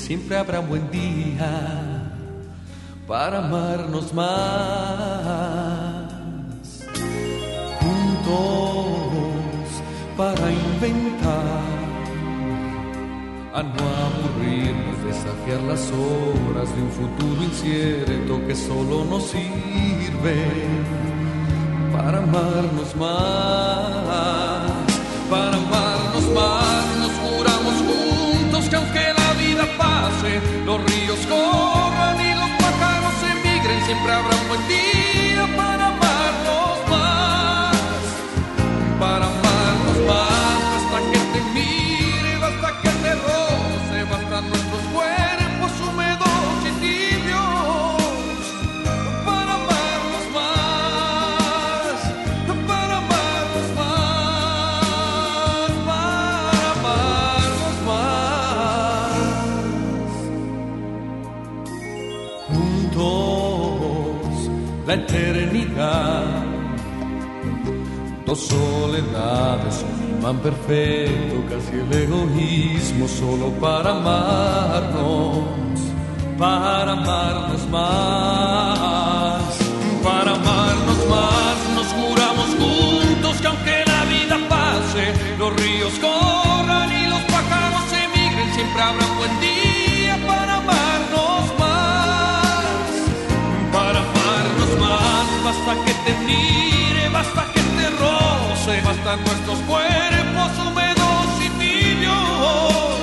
siempre habrá buen día para amarnos más. Juntos, para inventar a no aburrirnos, desafiar las horas de un futuro incierto que solo nos sirve para amarnos más, siempre habrá un buen día la eternidad Dos soledades, un imán perfecto, casi el egoísmo solo para amarnos, para amarnos más, para amarnos más. Nos juramos juntos que aunque la vida pase, los ríos corran y los pájaros emigren, siempre habrá buen día Basta que te mire, basta que te roce, bastan nuestros cuerpos húmedos y tibios.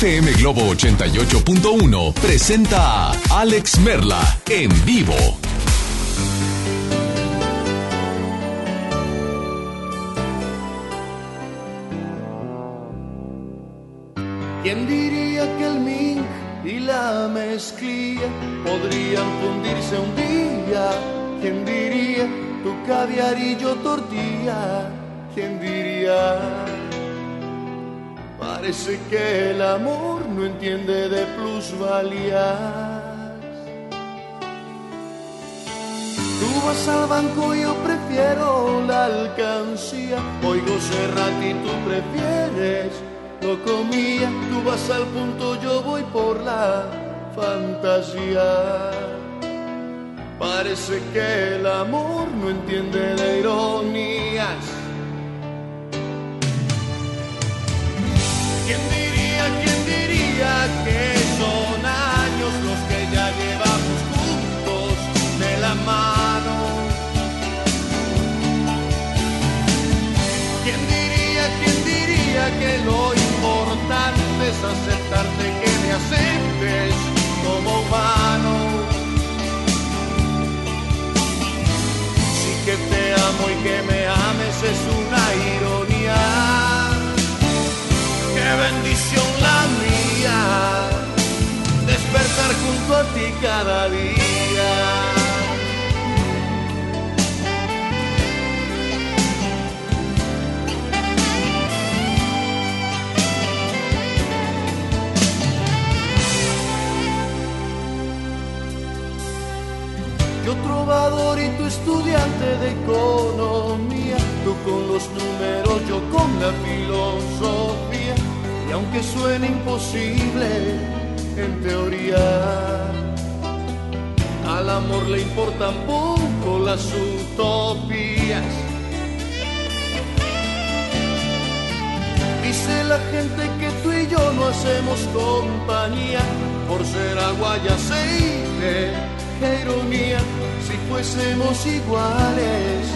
FM Globo 88.1 presenta a Alex Merla en vivo. ¿Quién diría que el mink y la mezclilla podrían fundirse un día? ¿Quién diría tu caviar y tortilla? ¿Quién diría? Parece que el amor no entiende de plusvalías. Tú vas al banco, yo prefiero la alcancía. Oigo Serrat y tú prefieres lo comía. Tú vas al punto, yo voy por la fantasía. Parece que el amor no entiende de ironías. ¿Quién diría, quién diría que son años los que ya llevamos juntos de la mano? ¿Quién diría, quién diría que lo importante es aceptarte que me aceptes como humano? Sí que te amo y que me ames es una ironía. Qué bendición la mía, despertar junto a ti cada día. Yo trovador y tu estudiante de economía, tú con los números, yo con la filosofía y aunque suene imposible en teoría, al amor le importan poco las utopías. Dice la gente que tú y yo no hacemos compañía por ser agua y aceite. Qué ironía si fuésemos iguales,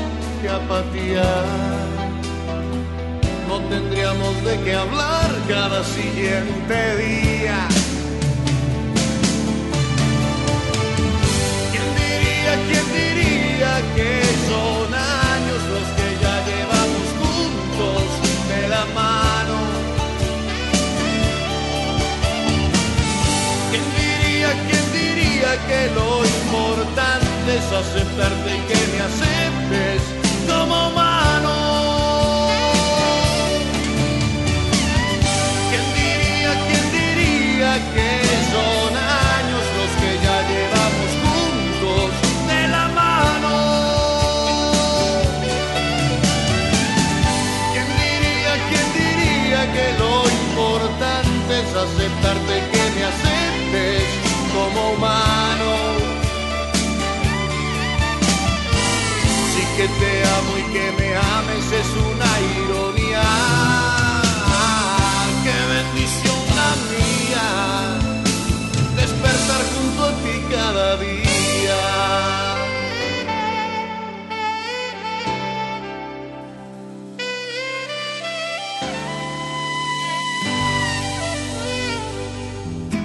qué apatía. No tendríamos de qué hablar cada siguiente día. ¿quién diría que son años los que ya llevamos juntos de la mano? ¿Quién diría, quién diría que lo importante es aceptarte y que me aceptes como como humano. Sí que te amo y que me ames es una ironía. Qué bendición la mía, despertar junto a ti cada día.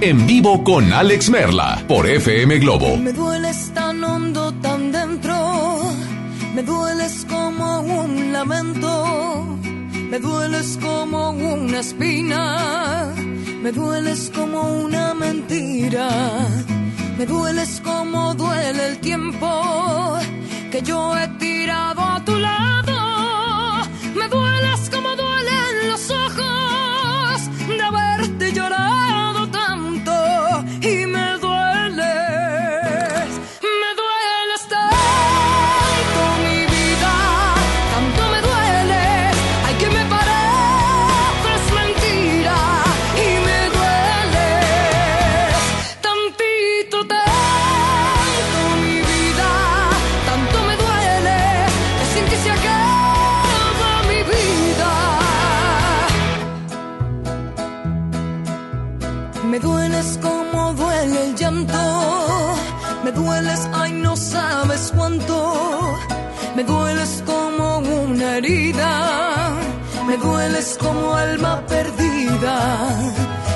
En vivo con Alex Merla por FM Globo. Me dueles tan hondo, tan dentro, me dueles como un lamento, me dueles como una espina, me dueles como una mentira, me dueles como duele el tiempo que yo he tirado a tu lado, como alma perdida,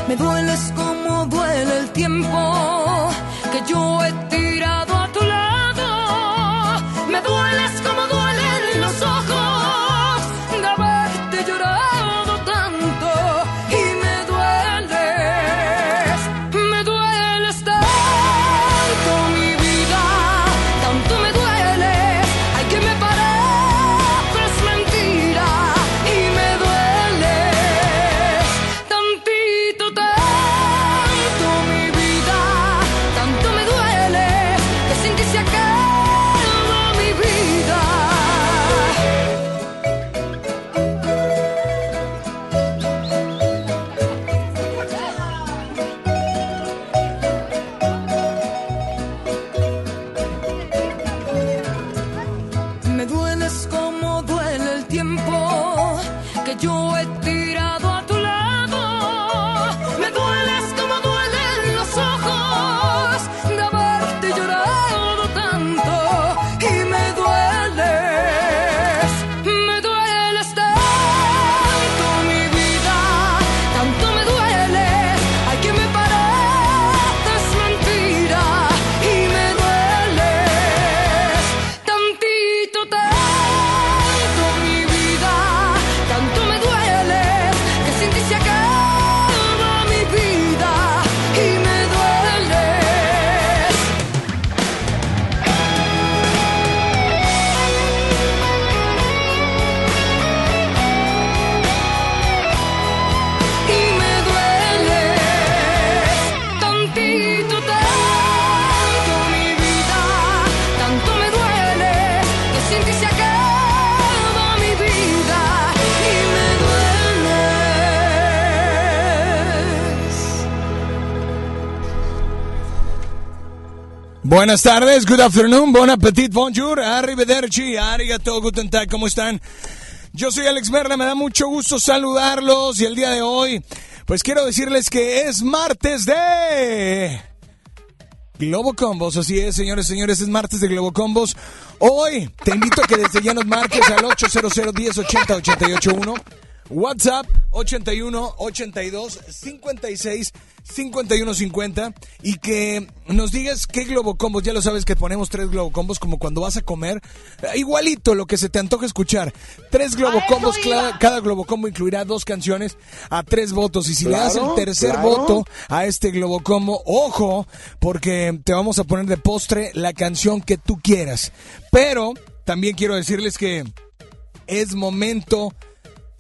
me dueles como duele el tiempo que yo he Buenas tardes, good afternoon, bon appetit, bonjour, arrivederci, arigato, guten tag, ¿cómo están? Yo soy Alex Merla, me da mucho gusto saludarlos y el día de hoy, pues quiero decirles que es martes de... Globo Combos, así es, señores, señores, es martes de Globo Combos. Hoy te invito a que desde ya nos marques al 800 10 80 881 WhatsApp 81 82 56 51 50 y que nos digas qué globocombos, ya lo sabes que ponemos tres globocombos como cuando vas a comer, eh, igualito lo que se te antoja escuchar. Tres globocombos, cada, cada globocombo incluirá dos canciones a tres votos y si le das el tercer voto a este globocombo, ojo, porque te vamos a poner de postre la canción que tú quieras. Pero también quiero decirles que es momento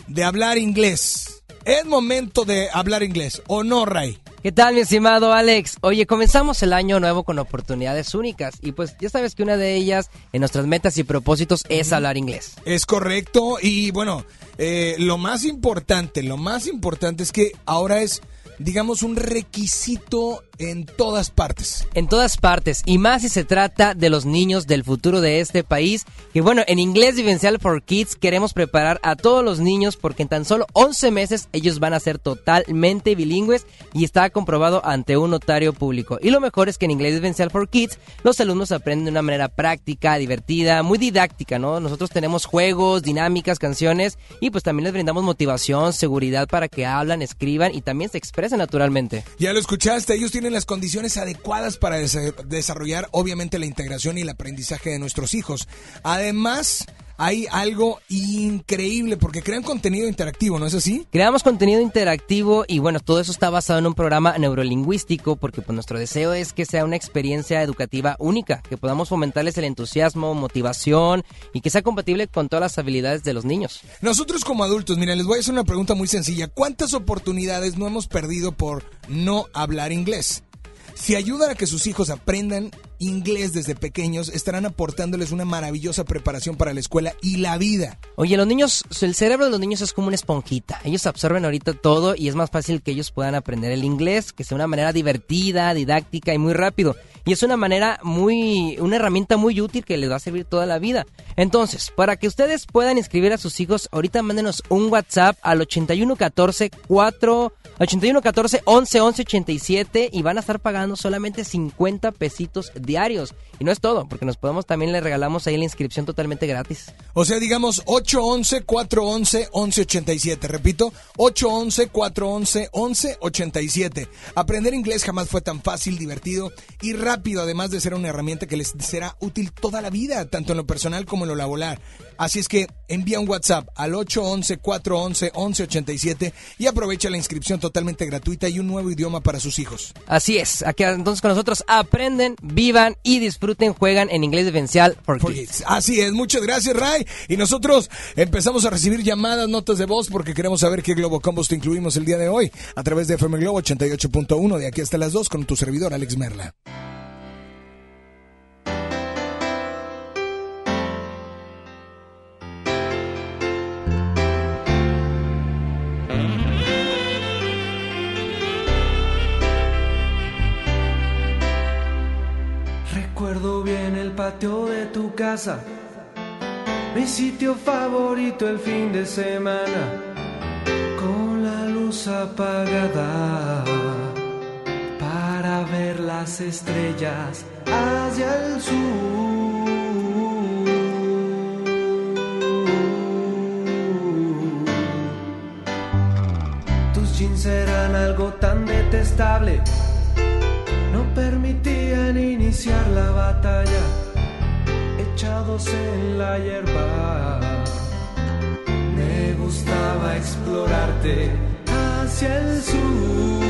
de hablar inglés. Es momento de hablar inglés, ¿o no, Ray? ¿Qué tal, mi estimado Alex? Oye, comenzamos el año nuevo con oportunidades únicas y pues ya sabes que una de ellas en nuestras metas y propósitos es hablar inglés. Es correcto y bueno, eh, lo más importante, lo más importante es que ahora es digamos, un requisito en todas partes. En todas partes, y más si se trata de los niños del futuro de este país, que bueno, en Inglés Vivencial for Kids queremos preparar a todos los niños porque en tan solo 11 meses ellos van a ser totalmente bilingües y está comprobado ante un notario público. Y lo mejor es que en Inglés Vivencial for Kids los alumnos aprenden de una manera práctica, divertida, muy didáctica, ¿no? Nosotros tenemos juegos, dinámicas, canciones y pues también les brindamos motivación, seguridad para que hablan, escriban y también se expresen naturalmente. Ya lo escuchaste, ellos tienen las condiciones adecuadas para desarrollar obviamente la integración y el aprendizaje de nuestros hijos. Además, hay algo increíble porque crean contenido interactivo, ¿no es así? Creamos contenido interactivo y bueno, todo eso está basado en un programa neurolingüístico porque pues nuestro deseo es que sea una experiencia educativa única, que podamos fomentarles el entusiasmo, motivación y que sea compatible con todas las habilidades de los niños. Nosotros como adultos, miren, les voy a hacer una pregunta muy sencilla. ¿Cuántas oportunidades no hemos perdido por no hablar inglés? Si ayudan a que sus hijos aprendan inglés desde pequeños, estarán aportándoles una maravillosa preparación para la escuela y la vida. Oye, los niños, el cerebro de los niños es como una esponjita. Ellos absorben ahorita todo y es más fácil que ellos puedan aprender el inglés, que sea una manera divertida, didáctica y muy rápido. Y es una manera muy, una herramienta muy útil que les va a servir toda la vida. Entonces, para que ustedes puedan inscribir a sus hijos, ahorita mándenos un WhatsApp al 8114 4 8114 11 11 87 y van a estar pagando solamente 50 pesitos diarios. Y no es todo, porque nos podemos también le regalamos ahí la inscripción totalmente gratis. O sea, digamos 811 411 1187. Repito, 811 411 1187. Aprender inglés jamás fue tan fácil, divertido y rápido, además de ser una herramienta que les será útil toda la vida, tanto en lo personal como en lo laboral. Así es que envía un WhatsApp al 811 411 1187 y aprovecha la inscripción totalmente gratuita y un nuevo idioma para sus hijos. Así es, aquí entonces con nosotros aprenden, vivan y disfruten, juegan en inglés diferencial for, kids. Así es, muchas gracias Ray. Y nosotros empezamos a recibir llamadas, notas de voz porque queremos saber qué Globo Combos te incluimos el día de hoy a través de FM Globo 88.1 de aquí hasta las 2 con tu servidor Alex Merla. Recuerdo bien el patio de tu casa, mi sitio favorito el fin de semana, con la luz apagada para ver las estrellas hacia el sur. Tus jeans eran algo tan detestable iniciar la batalla, echados en la hierba. Me gustaba explorarte hacia el sur.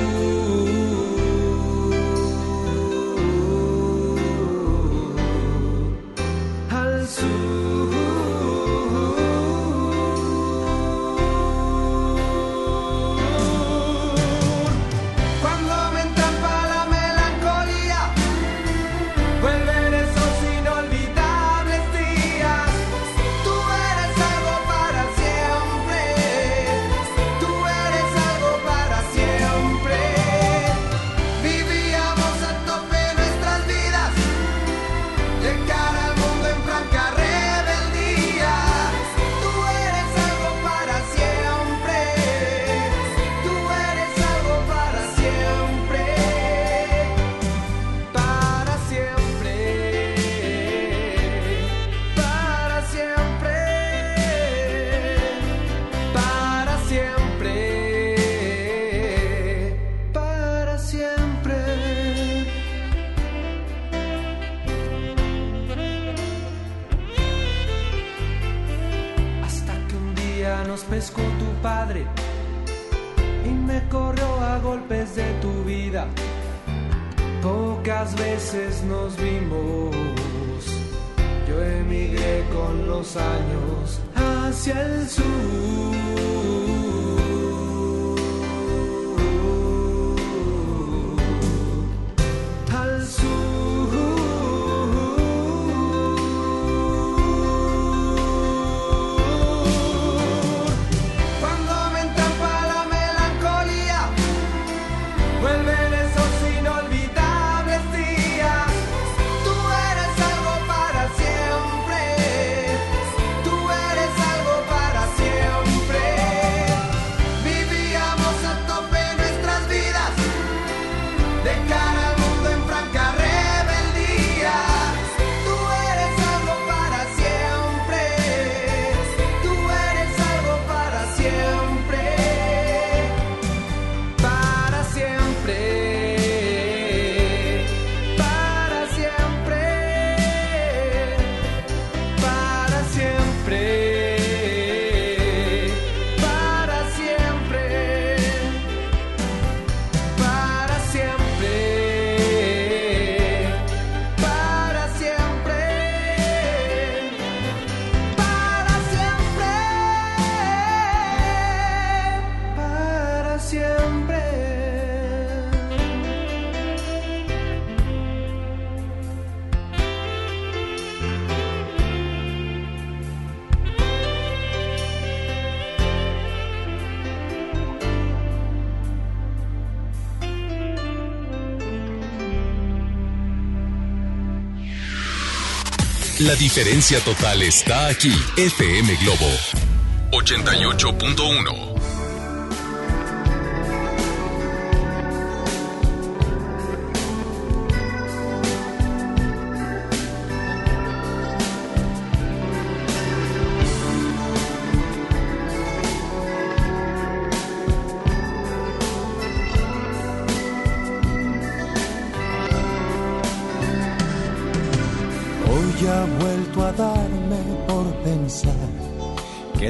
La diferencia total está aquí. FM Globo 88.1.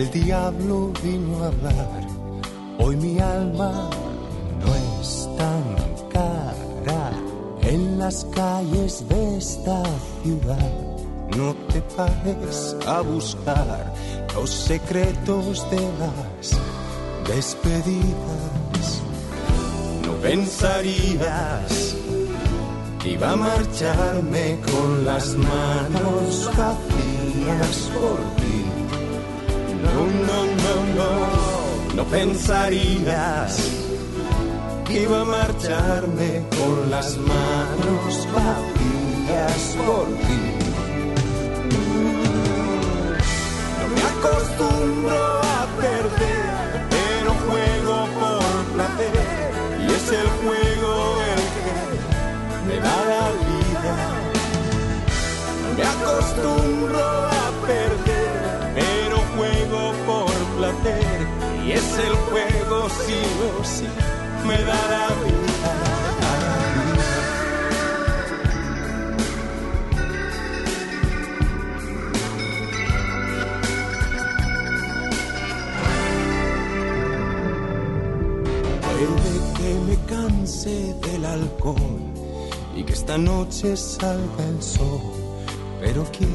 el diablo vino a hablar. Hoy mi alma no es tan cara en las calles de esta ciudad. No te pares a buscar los secretos de las despedidas. No pensarías que iba a marcharme con las manos vacías por ti. No, no, no, no, pensarías que iba a marcharme con las manos vacías por ti. No me acostumbro a perder, pero juego por placer y es el juego el que me da la vida. No me acostumbro a es el juego sí o sí me da la vida. Que me canse del alcohol y que esta noche salga el sol, pero ¿quién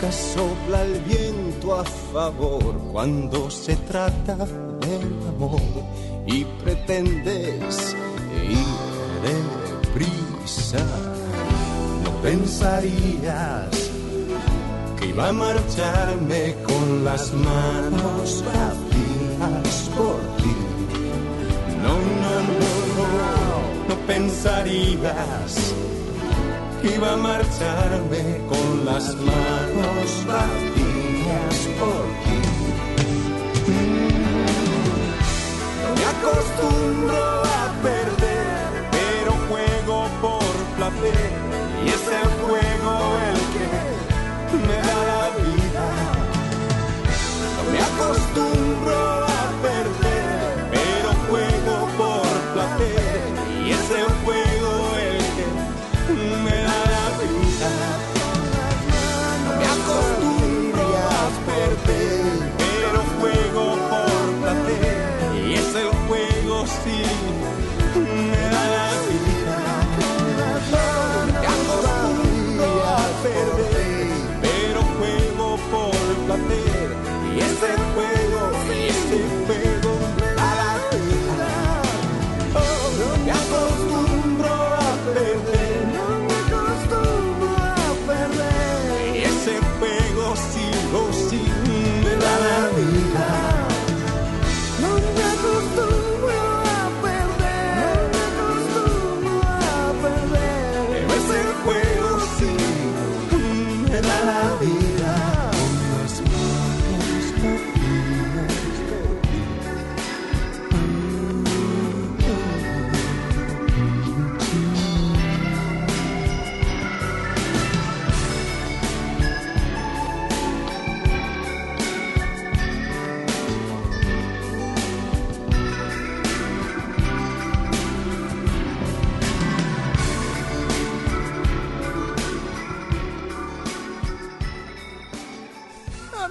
Nunca sopla el viento a favor cuando se trata del amor y pretendes ir deprisa. No pensarías que iba a marcharme con las manos vacías por ti. No, no, no, no, no pensarías iba a marcharme con las manos vacías por ti. Me acostumbro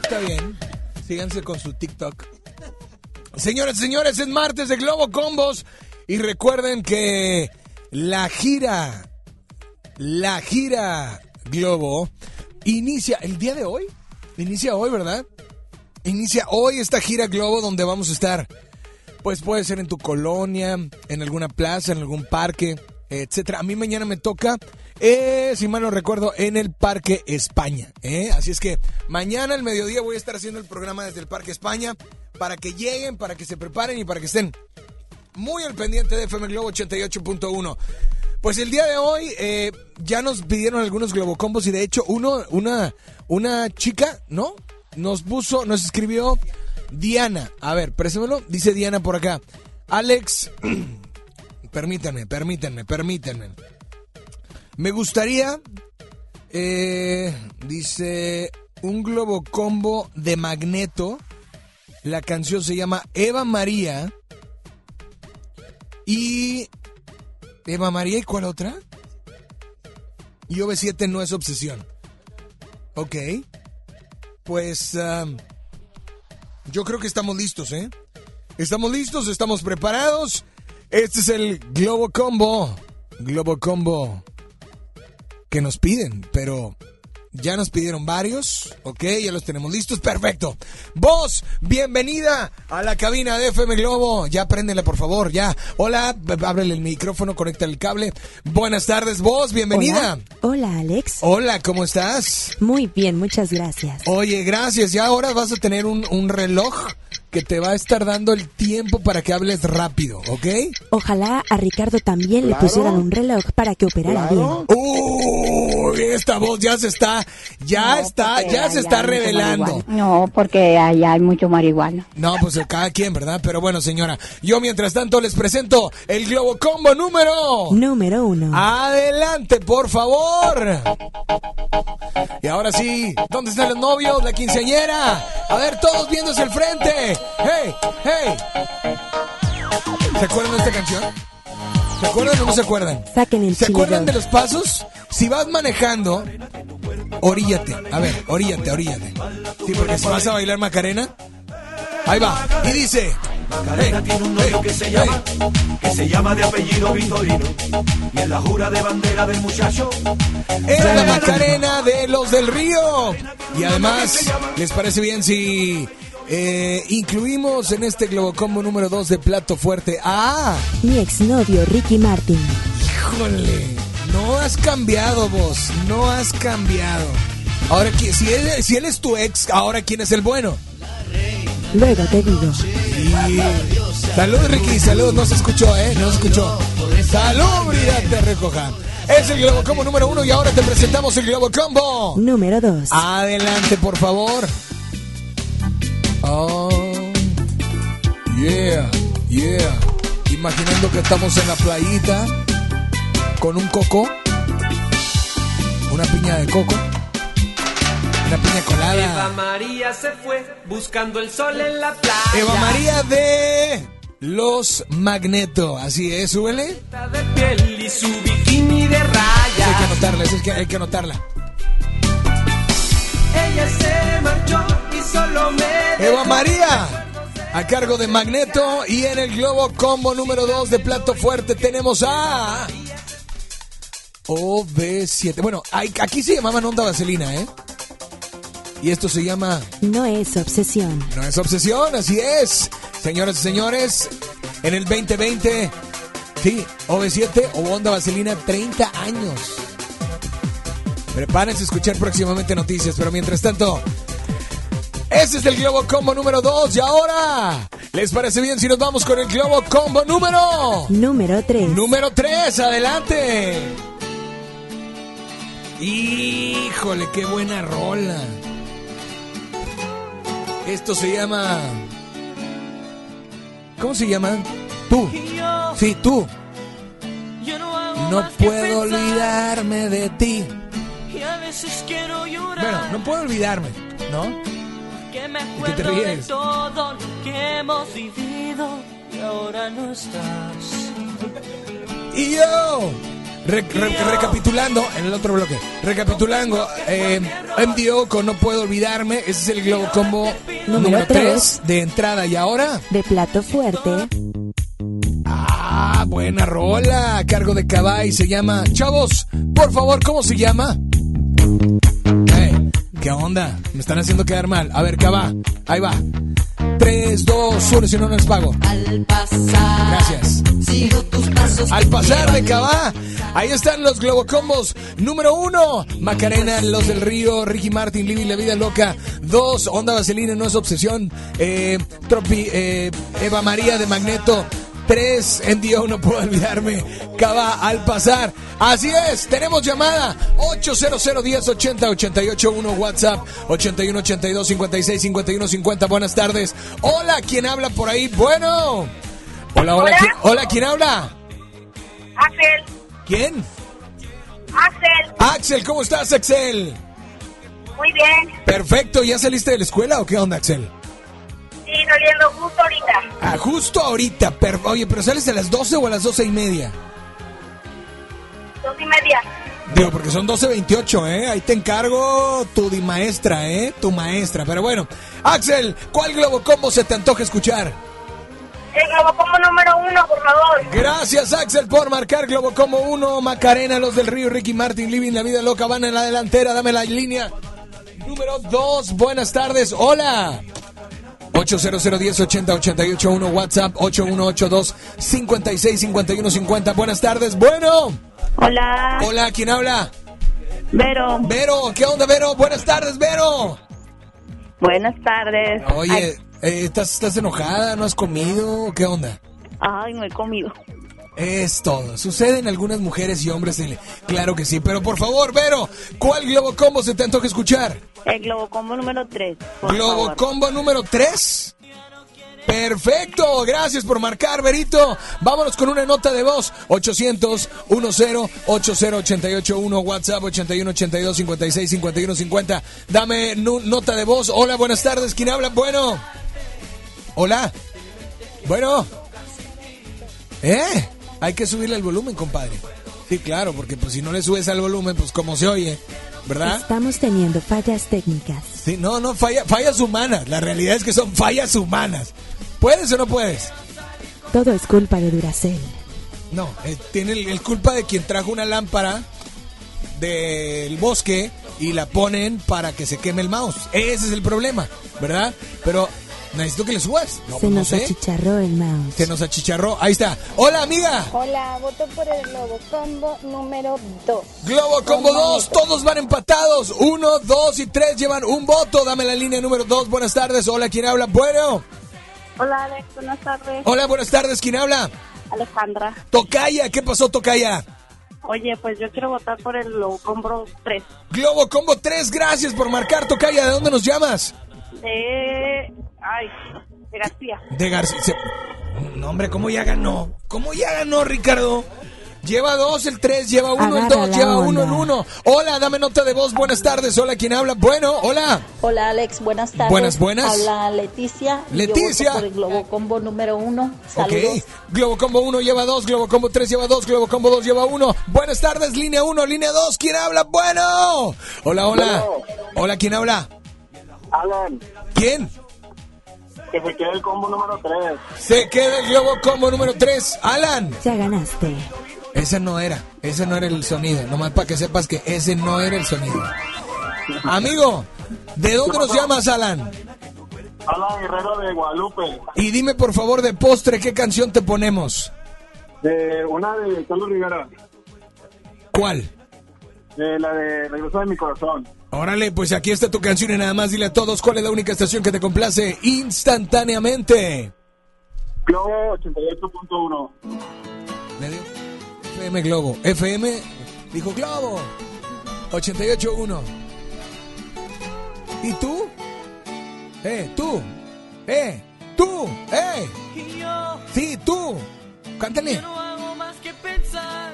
está bien. Síganse con su TikTok. Señores, señores, es martes de Globo Combos. Y recuerden que la gira, la gira Globo inicia el día de hoy. Inicia hoy, ¿verdad? Inicia hoy esta gira Globo donde vamos a estar. Pues puede ser en tu colonia, en alguna plaza, en algún parque, etcétera. A mí mañana me toca, eh, si mal no recuerdo, en el Parque España. ¿eh? Así es que mañana al mediodía voy a estar haciendo el programa desde el Parque España para que lleguen, para que se preparen y para que estén muy al pendiente de FM Globo 88.1. Pues el día de hoy eh, ya nos pidieron algunos globocombos y de hecho uno, una, una chica, ¿no? Nos puso, nos escribió Diana. A ver, préstamelo. Dice Diana por acá. Alex, permítanme, permítanme, permítanme. Me gustaría, eh, dice, un globocombo de Magneto. La canción se llama Eva María. Y... Eva María, ¿y cuál otra? Y OV7 no es obsesión. Ok. Pues... um, yo creo que estamos listos, ¿eh? Estamos listos, estamos preparados. Este es el Globo Combo. Globo Combo que nos piden, pero ya nos pidieron varios, ok, ya los tenemos listos, perfecto. Vos, bienvenida a la cabina de FM Globo, ya préndele por favor, ya. Hola, ábrele el micrófono, conecta el cable. Buenas tardes, vos, bienvenida. Hola. Hola, Alex. Hola, ¿cómo estás? Muy bien, muchas gracias. Oye, gracias, ya ahora vas a tener un, un reloj que te va a estar dando el tiempo para que hables rápido, ¿ok? Ojalá a Ricardo también le pusieran un reloj para que operara bien. Uy, esta voz ya se está, ya está, ya se está revelando. No, porque allá hay mucho marihuana. No, pues cada quien, ¿verdad? Pero bueno, señora, yo mientras tanto les presento el Globo Combo número. Número uno. Adelante, por favor. Y ahora sí, ¿dónde están los novios? La quinceañera. A ver, todos viendo hacia el frente. ¡Hey! ¡Hey! ¿Se acuerdan de esta canción? ¿Se acuerdan o no se acuerdan? Saquen el ¿Se chile acuerdan de los pasos? Si vas manejando, oríllate. A ver, oríllate, oríllate. Sí, porque si vas a bailar Macarena, ahí va. Y dice. Macarena tiene un novio que se llama, que se llama de apellido Vitorino. Y en la jura de bandera del muchacho, Es la Macarena de los del Río. Y además, ¿les parece bien si eh, incluimos en este Globocombo número 2 de Plato Fuerte a... Mi exnovio Ricky Martin. Híjole, no has cambiado vos, no has cambiado. Ahora, ¿qui- si él, si él es tu ex, ahora ¿quién es el bueno? Luego te digo. Y... Salud, Ricky, salud, no se escuchó, ¿eh? No se escuchó. Salud, te recoja. Es el Globocombo número uno y ahora te presentamos el Globocombo. Número dos. Adelante, por favor. Oh, yeah, yeah. Imaginando que estamos en la playita con un coco, una piña de coco, una piña Eva colada. María se fue buscando el sol en la playa. Eva María de Los Magneto. Así es, súbele. de piel y su bikini de Hay que rayas. anotarla, es que hay que anotarla. Ella se marchó y solo me Eva María, a cargo de Magneto. Y en el Globo Combo número 2 de Plato Fuerte tenemos a. OB7. Bueno, aquí se llamaban Onda Vaselina, ¿eh? Y esto se llama No es obsesión. No es obsesión, así es. Señoras y señores, en el 2020, sí, OV7 o Onda Vaselina, 30 años. Prepárense a escuchar próximamente noticias, pero mientras tanto, ese es el Globo Combo número 2 y ahora, ¿les parece bien si nos vamos con el Globo Combo número? Número 3. Número 3, adelante. Híjole, qué buena rola. Esto se llama... ¿Cómo se llama? Tú. Sí, tú. No puedo olvidarme de ti. Y a veces quiero llorar. Bueno, no puedo olvidarme, ¿no? Que me qué te acuerdo de ríes? todo lo que hemos vivido y ahora no estás. Y yo, re- re- recapitulando en el otro bloque, recapitulando, eh, MDO con No Puedo Olvidarme, ese es el Globo Combo Número número 3 tres. de entrada. Y ahora, De plato fuerte. ah, buena rola, a cargo de Cabay, se llama, chavos, por favor, ¿cómo se llama? ¿Qué onda? Me están haciendo quedar mal. A ver, Cabá, ahí va. 3, 2, 1, si no, no les pago. Al pasar, Gracias. sigo tus pasos. Al pasar de Cabá, ahí están los Globocombos. Número uno, Macarena, Los del Río, Ricky Martin, Living La Vida Loca. Dos, Onda Vaselina, No es Obsesión. Eh, Tropi, eh, Eva María de Magneto. Tres, NDO, no puedo olvidarme. Cabá, al pasar. Así es, tenemos llamada 800 10 80 88 1 WhatsApp 81 82 56 51 50. Buenas tardes. Hola, ¿quién habla por ahí? Bueno. Hola, hola, Hola. ¿quién, hola, ¿quién habla? Axel, ¿Quién? Axel, Axel, ¿cómo estás, Axel? muy bien. Perfecto, ¿ya saliste de la escuela o qué onda, Axel? Sí, saliendo justo ahorita. Ah, justo ahorita, per- oye, pero sales a las 12 o a las 12 y media. Dos y media. Digo, porque son 12.28, ¿eh? Ahí te encargo tu di maestra, ¿eh? Tu maestra. Pero bueno, Axel, ¿cuál Globo Combo se te antoja escuchar? El Globocombo número uno, por favor. Gracias, Axel, por marcar Globo Combo 1. Macarena, Los del Río, Ricky Martin, Living La Vida Loca van en la delantera. Dame la línea. Número 2, buenas tardes. Hola. 800 10 80 88 1 WhatsApp 8182 56 51 50. Buenas tardes. Bueno. Hola. Hola, ¿quién habla? Vero. Vero, ¿qué onda, Vero? Buenas tardes, Vero. Buenas tardes. Oye, eh, ¿estás, ¿estás enojada? ¿No has comido? ¿Qué onda? Ay, no he comido. Es todo. Sucede en algunas mujeres y hombres. en- Claro que sí. Pero por favor, Vero, ¿cuál Globo Combo se te antoja escuchar? El Globocombo número tres. por Globo favor. Combo número 3. Perfecto, gracias por marcar, Verito. Vámonos con una nota de voz. 800 10 80 88 1 WhatsApp 81 82 56 51 50. Dame nota de voz. Hola, buenas tardes. ¿Quién habla? Bueno. Hola. Bueno. ¿Eh? Hay que subirle el volumen, compadre. Sí, claro, porque pues si no le subes al volumen, pues como se oye, ¿verdad? Estamos teniendo fallas técnicas. Sí, no, no, falla, fallas humanas. La realidad es que son fallas humanas. ¿Puedes o no puedes? Todo es culpa de Duracell. No, eh, tiene el, el culpa de quien trajo una lámpara del bosque y la ponen para que se queme el mouse. Ese es el problema, ¿verdad? Pero necesito que le subas. No, Se pues no nos sé. achicharró el mouse. Se nos achicharró. Ahí está. Hola, amiga. Hola, voto por el Globocombo número 2. Globo Combo 2, todos van empatados. Uno, dos y tres llevan un voto. Dame la línea número 2. Buenas tardes. Hola, ¿quién habla? Bueno. Hola, Alex, buenas tardes. Hola, buenas tardes. ¿Quién habla? Alejandra. Tocaya. ¿Qué pasó, Tocaya? Oye, pues yo quiero votar por el Globocombo 3. Globo Combo 3, gracias por marcar, Tocaya. ¿De dónde nos llamas? De. Ay, de García. De García. No, hombre, ¿cómo ya ganó? ¿Cómo ya ganó, Ricardo? Lleva dos, el tres, lleva uno, el dos, lleva uno, el uno. Hola, dame nota de voz. Buenas tardes. Hola, ¿quién habla? Bueno, hola. Hola, Alex, buenas tardes. Buenas, buenas. Habla Leticia. Leticia. Yo voto por el Globocombo número 1. Saludos. Ok. Globo Combo 1 lleva 2, Globo Combo 3 lleva 2, Globo Combo 2 lleva 1. Buenas tardes, línea 1, línea 2. ¿Quién habla? Bueno. Hola, hola. Hola, ¿quién habla? Alan, ¿Quién? que se quede el combo número 3. Se queda el Globo Combo número 3. Alan. Ya ganaste. Ese no era, ese no era el sonido. Nomás para que sepas que ese no era el sonido. Amigo, ¿de dónde nos llamas, Alan? Alan Guerrero de Guadalupe. Y dime por favor de postre, ¿qué canción te ponemos? De una de Carlos Rivera. ¿Cuál? Eh, la de Regreso de mi corazón. Órale, pues aquí está tu canción y nada más dile a todos cuál es la única estación que te complace instantáneamente. Globo 88.1. ¿Medio? FM Globo. FM, dijo Globo. 88.1. ¿Y tú? Eh, tú. Eh, tú. Eh. Y yo Sí, tú. Cántale. no hago más que pensar.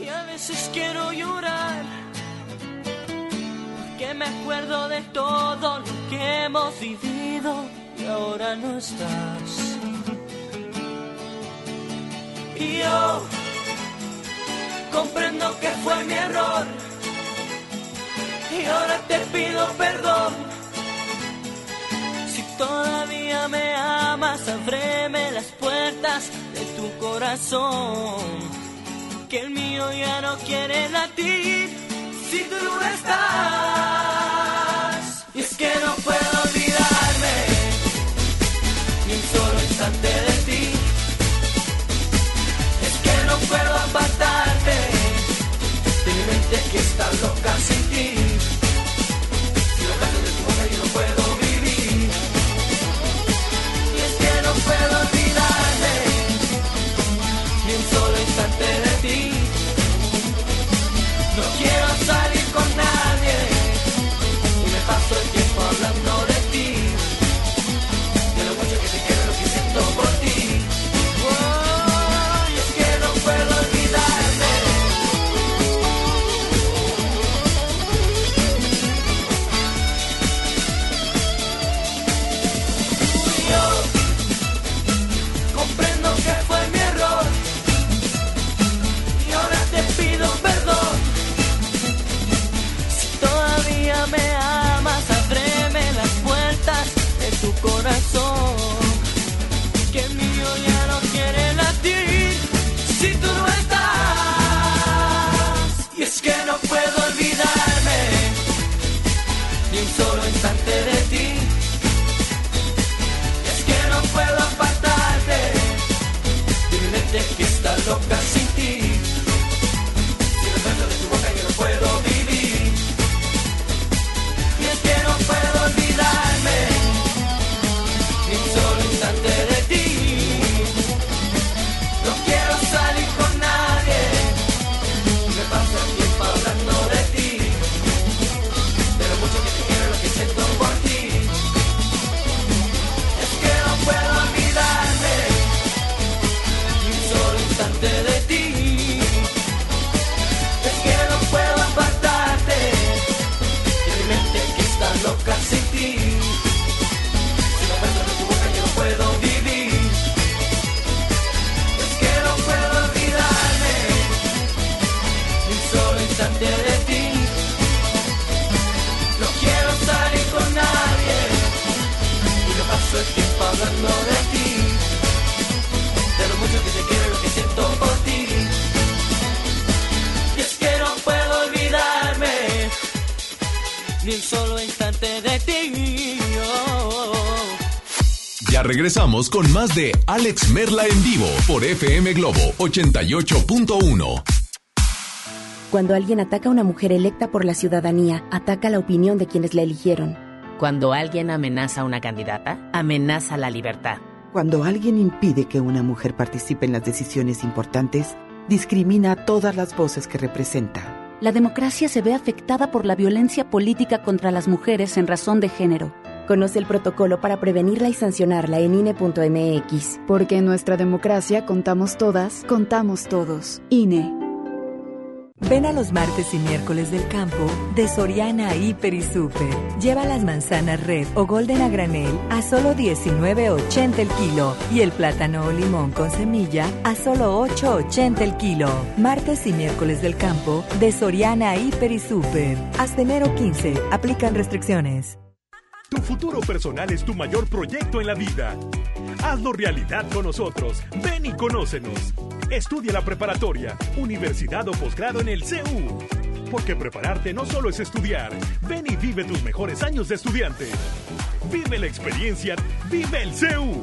Y a veces quiero llorar. Que me acuerdo de todo lo que hemos vivido y ahora no estás. Y yo comprendo que fue mi error. Y ahora te pido perdón. Si todavía me amas, ábreme las puertas de tu corazón. Que el mío ya no quiere latir si tú no estás. Y es que no puedo olvidarme ni un solo instante de ti. Es que no puedo apartarte de mi mente que está loca sin ti. Paso con más de Alex Merla en vivo por FM Globo 88.1. Cuando alguien ataca a una mujer electa por la ciudadanía, ataca la opinión de quienes la eligieron. Cuando alguien amenaza a una candidata, amenaza la libertad. Cuando alguien impide que una mujer participe en las decisiones importantes, discrimina a todas las voces que representa. La democracia se ve afectada por la violencia política contra las mujeres en razón de género. Conoce el protocolo para prevenirla y sancionarla en INE.mx. Porque en nuestra democracia contamos todas, contamos todos. INE. Ven a los martes y miércoles del campo de Soriana Hiper y Super. Lleva las manzanas red o golden a granel a solo 19.80 el kilo y el plátano o limón con semilla a solo 8.80 el kilo. Martes y miércoles del campo de Soriana Hiper y Super. Hasta enero 15. Aplican restricciones. Tu futuro personal es tu mayor proyecto en la vida. Hazlo realidad con nosotros. Ven y conócenos. Estudia la preparatoria, universidad o posgrado en el CEU. Porque prepararte no solo es estudiar. Ven y vive tus mejores años de estudiante. Vive la experiencia. Vive el CEU.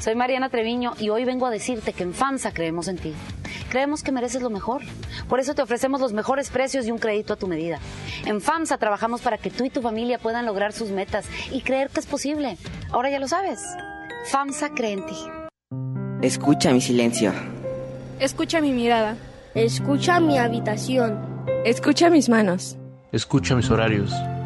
Soy Mariana Treviño y hoy vengo a decirte que en FAMSA creemos en ti. Creemos que mereces lo mejor. Por eso te ofrecemos los mejores precios y un crédito a tu medida. En FAMSA trabajamos para que tú y tu familia puedan lograr sus metas y creer que es posible. Ahora ya lo sabes. FAMSA cree en ti. Escucha mi silencio. Escucha mi mirada. Escucha mi habitación. Escucha mis manos. Escucha mis horarios.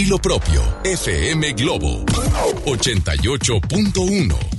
Estilo propio. FM Globo 88.1.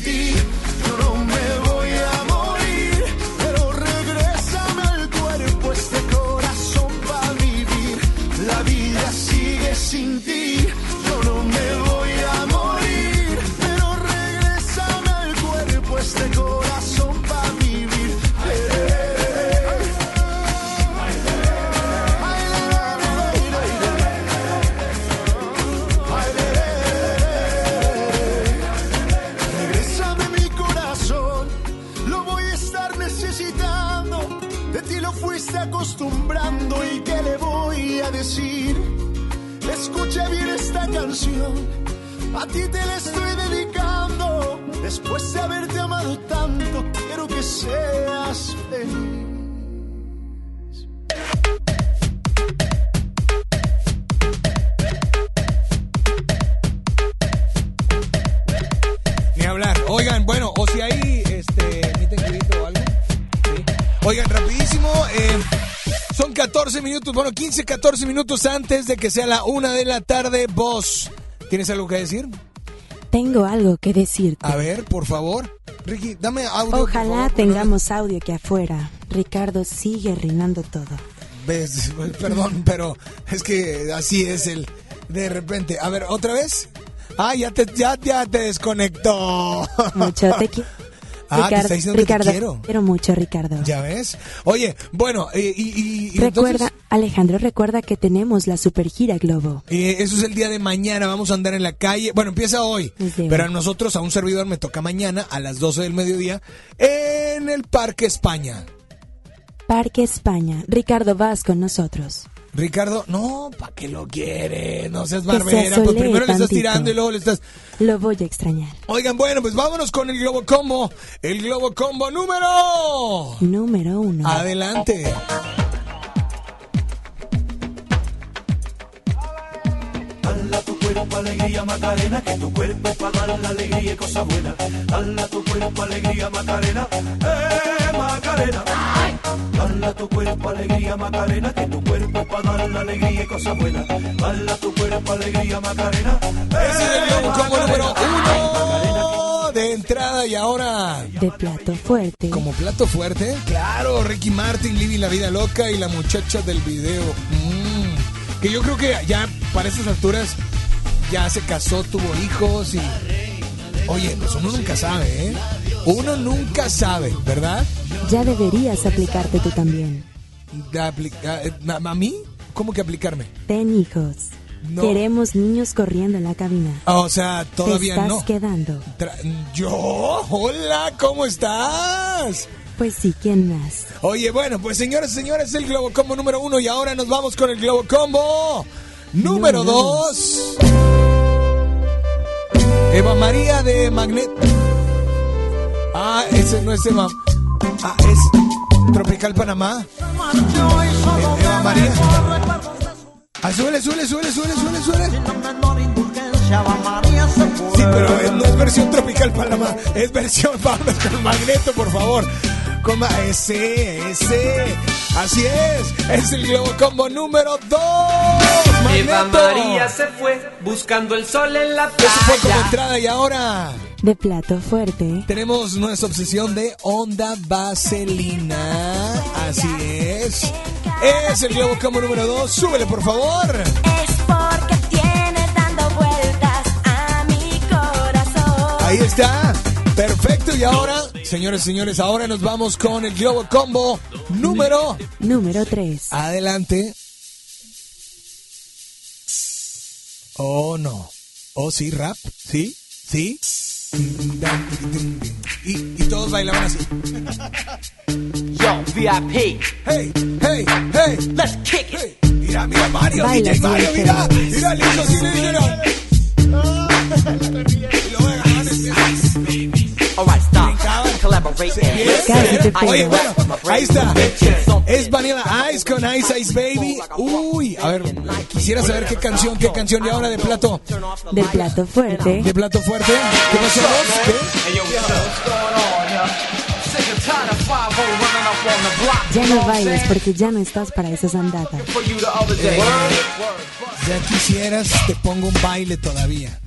sigue sin 14 minutos antes de que sea la una de la tarde. Vos, ¿tienes algo que decir? Tengo algo que decirte. A ver, por favor. Ricky, dame audio. Ojalá favor. tengamos audio aquí afuera. Ricardo sigue arruinando todo. Ves, perdón, pero es que así es el de repente. A ver, otra vez. Ah, ya te, ya, ya te desconectó. Mucho te Ah, te está diciendo que te Ricardo, quiero. quiero mucho, Ricardo. Ya ves. Oye, bueno, y, y- y Recuerda, entonces, Alejandro, recuerda que tenemos la super gira Globo. eh, eso es el día de mañana. Vamos a andar en la calle. Bueno, empieza hoy. Pero a nosotros, a un servidor, me toca mañana a las 12 del mediodía en el Parque España. Parque España. Ricardo, vas con nosotros. Ricardo, no, ¿para qué lo quiere? No seas barbera. Pues primero le estás tantito. tirando y luego le estás. Lo voy a extrañar. Oigan, bueno, pues vámonos con el Globo Combo. El Globo Combo número. Número uno. Adelante. Cuerpo alegría Macarena, que tu cuerpo es para dar la alegría y cosa buena. Dale a tu cuerpo alegría Macarena, eh Macarena. Dale a tu cuerpo alegría Macarena, que tu cuerpo es para dar la alegría y cosa buena. Dale a tu cuerpo alegría Macarena. Ese es el número uno de entrada y ahora De plato fuerte. como plato fuerte. Claro, Ricky Martin, Living la Vida Loca y la muchacha del video. Mm, que yo creo que ya para estas alturas ya se casó, tuvo hijos y... Oye, pues uno nunca sabe, ¿eh? Uno nunca sabe, ¿verdad? Ya deberías aplicarte tú también. Aplica- eh, ¿A mí? ¿Cómo que aplicarme? Ten hijos. No. Queremos niños corriendo en la cabina. Ah, O sea, todavía Te estás no. quedando. Tra- ¿Yo? Hola, ¿cómo estás? Pues sí, ¿quién más? Oye, bueno, pues señores y señores, el Globo Combo número uno y ahora nos vamos con el Globo Combo número Número dos. Eva María de Magnet. Ah, ese no es Eva. Ah, es Tropical Panamá. Eva María. Ah, suele, suele, suele, suele, suele, suele. Sí, pero no es versión Tropical Panamá, es versión vamos con Magneto, por favor. Ese. Así es, es el Globo Combo número 2. Eva. María se fue buscando el sol en la Eso fue como playa. entrada y ahora De plato fuerte. tenemos nuestra obsesión de onda vaselina. Así es. Es el Globo Combo número 2. Súbele, por favor. Es porque tienes dando vueltas a mi corazón. Ahí está. Perfecto. Y ahora, señores y señores, ahora nos vamos con el Globo Combo número. Número 3. Adelante. Oh, no. Oh, sí, rap. Sí, sí. Y, y todos bailaban así. Yo, VIP. Hey, hey, hey. Let's kick it. Mira, mira, Mario, Baila, DJ Mario, mira. Mira, listo, sí, mira. Alright, stop. Collaborate. Oye, bueno, ahí está. Es Vanilla Ice con Ice Ice Baby. Uy, a ver, quisiera saber qué canción, qué canción y ahora de plato, De plato fuerte. de plato fuerte. ¿Qué pasó? ¿Qué? Ya no bailes porque ya no estás para esas andadas. Eh, ya quisieras, te pongo un baile todavía.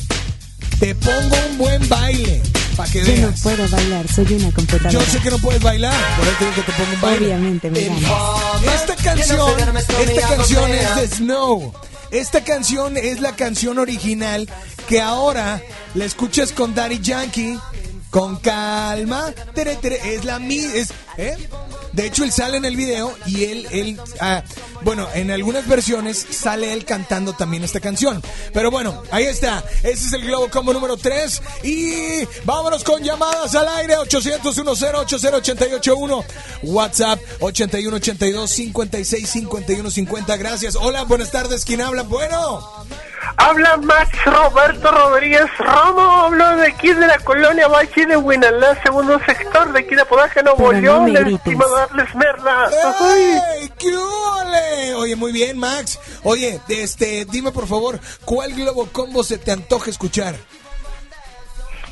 Te pongo un buen baile, para que Yo no puedo bailar, soy una computadora. Yo sé que no puedes bailar, por eso digo que te pongo un baile. Obviamente me ganas. Esta canción, esta canción es de Snow. Esta canción es la canción original que ahora la escuchas con Daddy Yankee, con calma, tere, tere, es la misma, es, ¿eh? De hecho, él sale en el video y él, él, ah, bueno, en algunas versiones sale él cantando también esta canción. Pero bueno, ahí está. Ese es el Globo Combo número 3. Y vámonos con llamadas al aire. 800-1080-881. WhatsApp 8182-565150. Gracias. Hola, buenas tardes. ¿Quién habla? Bueno. Habla Max Roberto Rodríguez Romo, hablo de aquí de la colonia Bachi de Huinalá, segundo sector de aquí de Podaje, Nuevo León, me el grites. estimado Arles Merla. Ay. ¡Ey! ¡Qué ole! Oye, muy bien, Max. Oye, este, dime por favor, ¿cuál Globo Combo se te antoja escuchar?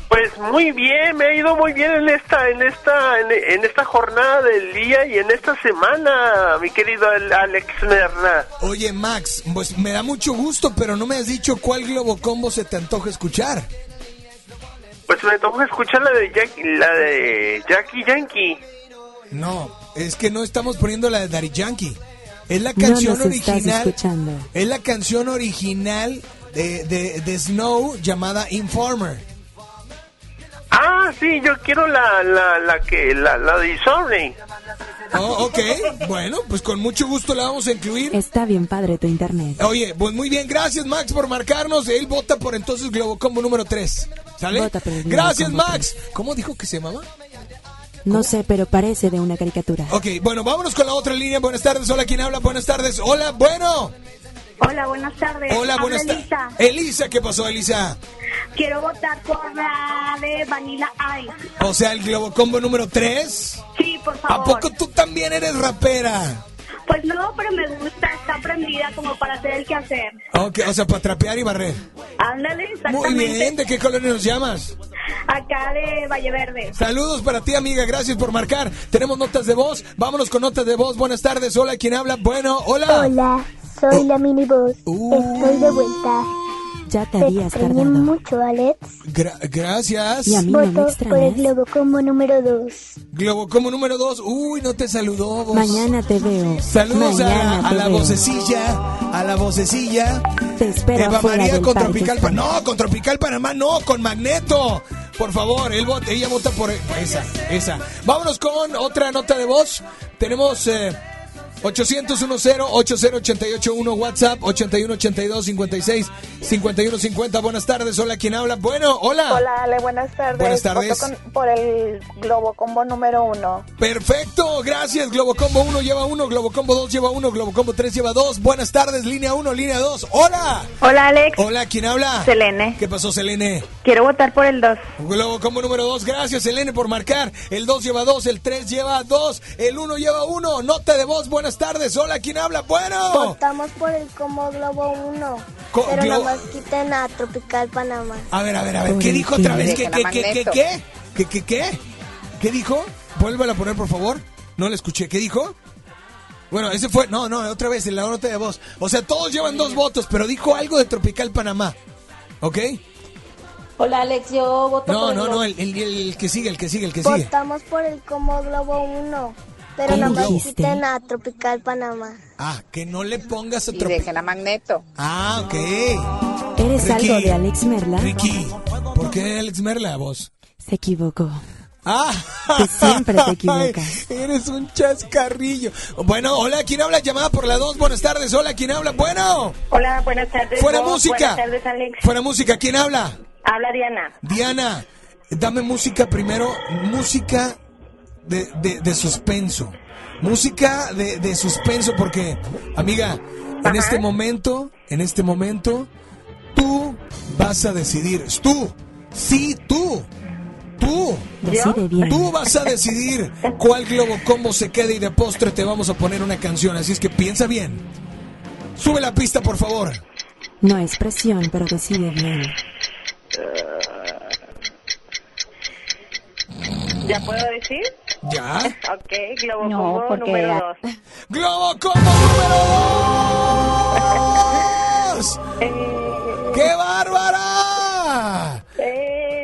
Pues muy bien, me ha ido muy bien en esta, en esta, en, en esta jornada del día y en esta semana, mi querido Al- Alex Merla. Oye, Max, pues me da mucho gusto, pero no me has dicho cuál Globo Combo se te antoja escuchar. Pues me toca escuchar la de Jackie, la de Jackie Yankee. No, es que no estamos poniendo la de Daddy Yankee. Es la No canción estás original. escuchando. Es la canción original de, de, de Snow llamada Informer. Ah, sí, yo quiero la, la, la que, la, la de Disney. Oh, ok, bueno, pues con mucho gusto la vamos a incluir. Está bien padre tu internet. Oye, pues muy bien, gracias Max por marcarnos. Él vota por entonces Globo Combo número 3. ¿Sale? Vota por el Globo Gracias Combo Max. ¿Cómo dijo que se llamaba? No sé, pero parece de una caricatura. Ok, bueno, vámonos con la otra línea. Buenas tardes, hola, ¿quién habla? Buenas tardes, hola, bueno. Hola, buenas tardes. Hola, buenas tardes. Elisa. Elisa, ¿qué pasó, Elisa? Quiero votar por la de Vanilla Ice. O sea, el Globo Combo número 3. Sí, por favor. ¿A poco tú también eres rapera? Pues no, pero me gusta, está prendida como para hacer el quehacer. Ok, o sea, para trapear y barrer. Ándale, Muy exactamente. bien, ¿de qué colonia nos llamas? Acá de Valle Verde. Saludos para ti, amiga. Gracias por marcar. Tenemos notas de voz. Vámonos con notas de voz. Buenas tardes. Hola, ¿quién habla? Bueno, hola. Hola, soy la mini voz. Estoy de vuelta. Ya te Te habías tardado. mucho, Alex. Gra- gracias. Y a mí no me Voto por el extrañas. globo como número 2. Globo como número dos. Uy, no te saludó. vos. Mañana te veo. Saludos a, Mañana a te la veo. vocecilla, a la vocecilla. Te espero Eva María del con Tropical. Panamá. No, con Tropical Panamá, no, con Magneto. Por favor, él vota, ella vota por esa, esa. Vámonos con otra nota de voz. Tenemos eh, 800-10-80881 WhatsApp 8182-56-5150. Buenas tardes, hola, ¿quién habla? Bueno, hola. Hola, Ale, buenas tardes. Buenas tardes. Voto con- por el Globo Combo número uno. Perfecto, gracias. Globo Combo 1 lleva 1, Globo Combo 2 lleva 1, Globo Combo 3 lleva 2. Buenas tardes, línea 1, línea 2. Hola. Hola, Alex. Hola, ¿quién habla? Selene. ¿Qué pasó, Selene? Quiero votar por el 2. Globo Combo número 2, gracias, Selene, por marcar. El 2 lleva 2, el 3 lleva 2, el 1 lleva 1. Nota de voz, buenas tardes. Hola, ¿quién habla? Bueno. Votamos por el como globo 1. Co- Pero Glo- nada más quiten a Tropical Panamá. A ver, a ver, a ver, ¿qué dijo otra vez? ¿Qué, qué, qué, qué, qué? ¿Qué, qué, qué? ¿Qué dijo? Vuélvala a poner, por favor. No la escuché. ¿Qué dijo? Bueno, ese fue... No, no, otra vez, en la nota de voz. O sea, todos llevan dos votos, pero dijo algo de Tropical Panamá. ¿Ok? Hola, Alex, yo voto No, no, no, el, el- el que sigue, el que sigue, el que sigue. Votamos por el como globo 1. Pero ¿Cómo nada más dijiste? quiten a Tropical Panamá. Ah, que no le pongas a Y Tropical... dejen a Magneto. Ah, ok. ¿Eres Ricky. algo de Alex Merla? Ricky, ¿por qué Alex Merla, vos? Se equivocó. Ah, Que siempre te equivocas. Ay, eres un chascarrillo. Bueno, hola, ¿quién habla? Llamada por la 2. Buenas tardes. Hola, ¿quién habla? Bueno. Hola, buenas tardes. Fuera música. Buenas tardes, Alex. Fuera música, ¿quién habla? Habla Diana. Diana, dame música primero. Música de, de, de suspenso. Música de, de suspenso porque, amiga, en este momento, en este momento, tú vas a decidir. Tú, sí, tú. Tú, tú vas a decidir cuál globo combo se queda y de postre te vamos a poner una canción. Así es que piensa bien. Sube la pista, por favor. No es presión, pero decide bien. ¿Ya puedo decir? ¿Ya? Ok, Globo No, Combo porque número era- 2. ¡Globo Combo número 2! ¡Qué bárbara!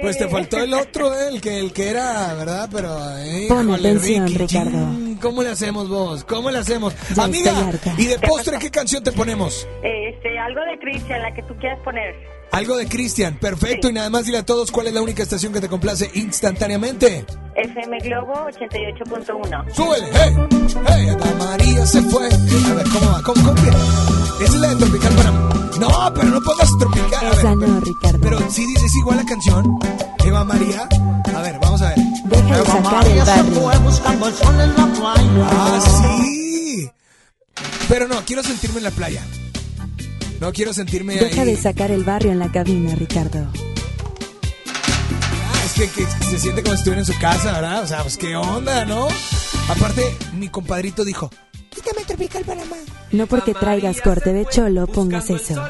Pues te faltó el otro, eh, el que el que era, ¿verdad? Pero, eh, Pon híjole, atención, Ricky, Ricardo. chin, ¿Cómo le hacemos vos? ¿Cómo le hacemos? Ya Amiga. ¿y de postre qué canción te ponemos? Este, algo de Christian, la que tú quieras poner. Algo de Cristian, perfecto. Y nada más dile a todos cuál es la única estación que te complace instantáneamente. FM Globo 88.1. ¡Súbele! ¡Hey! ¡Hey! Ana María se fue. A ver, ¿cómo va? ¿Cómo? Esa es la de Tropical para... No, pero no pongas Tropical. A ver, Esa no, Ricardo. pero sí dices igual la canción. Eva María. A ver, vamos a ver. Deja de sacar el barrio. buscando el sol en la playa. Ah, sí. Pero no, quiero sentirme en la playa. No quiero sentirme Deja ahí. de sacar el barrio en la cabina, Ricardo. Ah, es que, que se siente como si estuviera en su casa, ¿verdad? O sea, pues qué onda, ¿no? Aparte, mi compadrito dijo, quítame Tropical Panamá. No porque traigas corte de cholo pongas eso.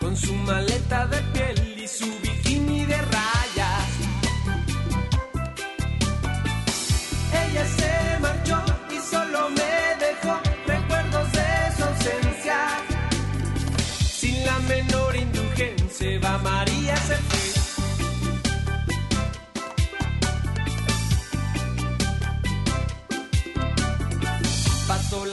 con su maleta de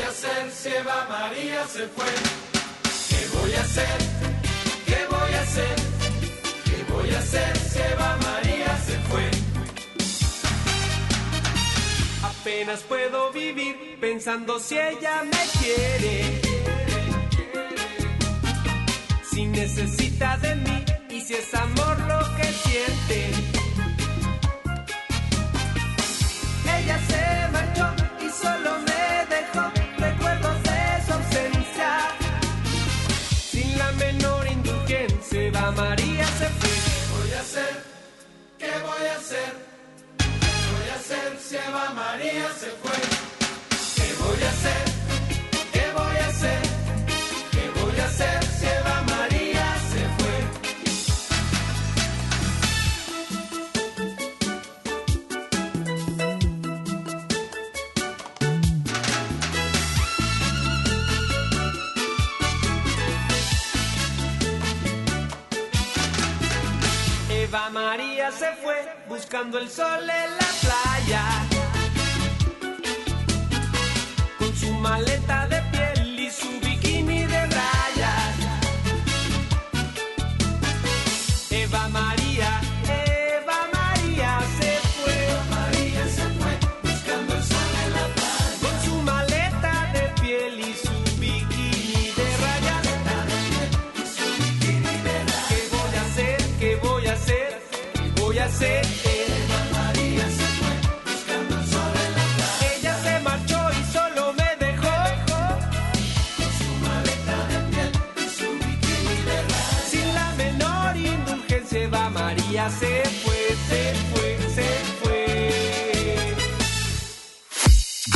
¿Qué voy a hacer si Eva María se fue? ¿Qué voy a hacer? ¿Qué voy a hacer? ¿Qué voy a hacer si Eva María se fue? Apenas puedo vivir pensando si ella me quiere. si necesita de mí y si es amor lo que siente. Ella se marchó y solo me dejó Eva María se fue. ¿Qué voy a hacer? ¿Qué voy a hacer? ¿Qué voy a hacer si Eva María se fue? ¿Qué voy a hacer? Se fue buscando el sol en la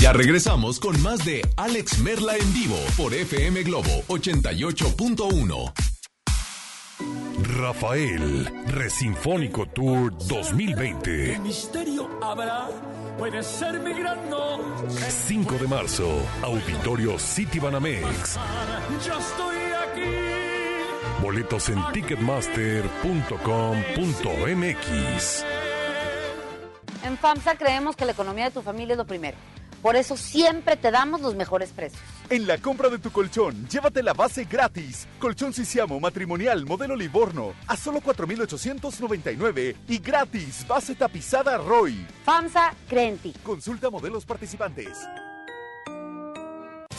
Ya regresamos con más de Alex Merla en vivo por FM Globo 88.1. Rafael, Resinfónico Tour 2020. misterio habrá, puede ser mi gran no. 5 de marzo, Auditorio City Banamex. Yo estoy aquí. Boletos en ticketmaster.com.mx. En FAMSA creemos que la economía de tu familia es lo primero. Por eso siempre te damos los mejores precios. En la compra de tu colchón, llévate la base gratis. Colchón Sisiamo matrimonial modelo Livorno a solo 4,899 y gratis base tapizada Roy. FAMSA cree en ti. Consulta modelos participantes.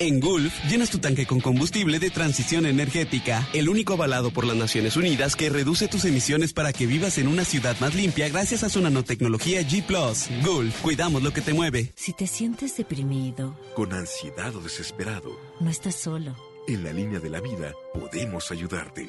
En Gulf, llenas tu tanque con combustible de transición energética, el único avalado por las Naciones Unidas que reduce tus emisiones para que vivas en una ciudad más limpia gracias a su nanotecnología G ⁇ Gulf, cuidamos lo que te mueve. Si te sientes deprimido, Con ansiedad o desesperado, no estás solo. en la línea de la vida podemos ayudarte.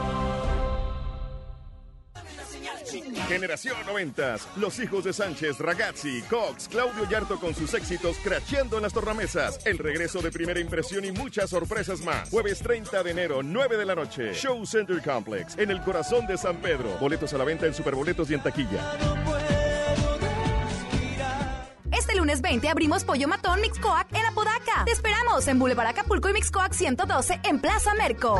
Generación 90, los hijos de Sánchez, Ragazzi, Cox, Claudio Yarto con sus éxitos cracheando en las tornamesas, el regreso de primera impresión y muchas sorpresas más. Jueves 30 de enero, 9 de la noche, Show Center Complex, en el corazón de San Pedro. Boletos a la venta en Superboletos y en taquilla. Este lunes 20 abrimos Pollo Matón Mixcoac en Apodaca. Te esperamos en Boulevard Acapulco y Mixcoac 112 en Plaza Merco.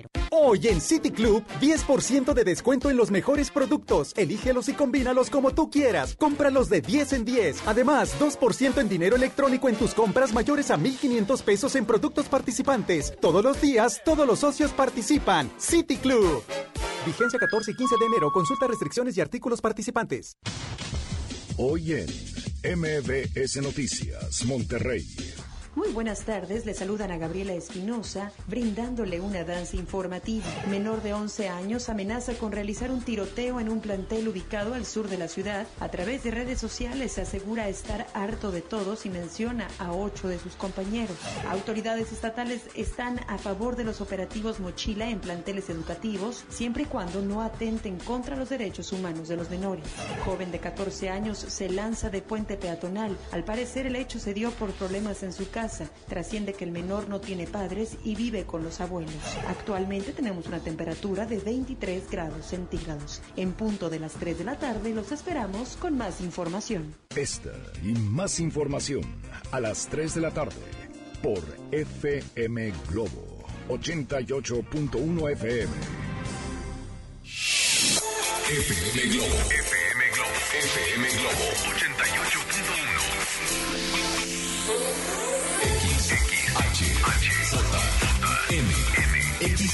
Hoy en City Club, 10% de descuento en los mejores productos. Elígelos y combínalos como tú quieras. Cómpralos de 10 en 10. Además, 2% en dinero electrónico en tus compras mayores a 1,500 pesos en productos participantes. Todos los días, todos los socios participan. City Club. Vigencia 14 y 15 de enero. Consulta restricciones y artículos participantes. Hoy en MBS Noticias, Monterrey. Muy buenas tardes, le saludan a Gabriela Espinosa, brindándole una danza informativa. Menor de 11 años amenaza con realizar un tiroteo en un plantel ubicado al sur de la ciudad. A través de redes sociales asegura estar harto de todos y menciona a ocho de sus compañeros. Autoridades estatales están a favor de los operativos mochila en planteles educativos, siempre y cuando no atenten contra los derechos humanos de los menores. Joven de 14 años se lanza de puente peatonal. Al parecer el hecho se dio por problemas en su casa. Trasciende que el menor no tiene padres y vive con los abuelos. Actualmente tenemos una temperatura de 23 grados centígrados. En punto de las 3 de la tarde los esperamos con más información. Esta y más información a las 3 de la tarde por FM Globo 88.1 FM. FM Globo. FM Globo. FM Globo 88.1.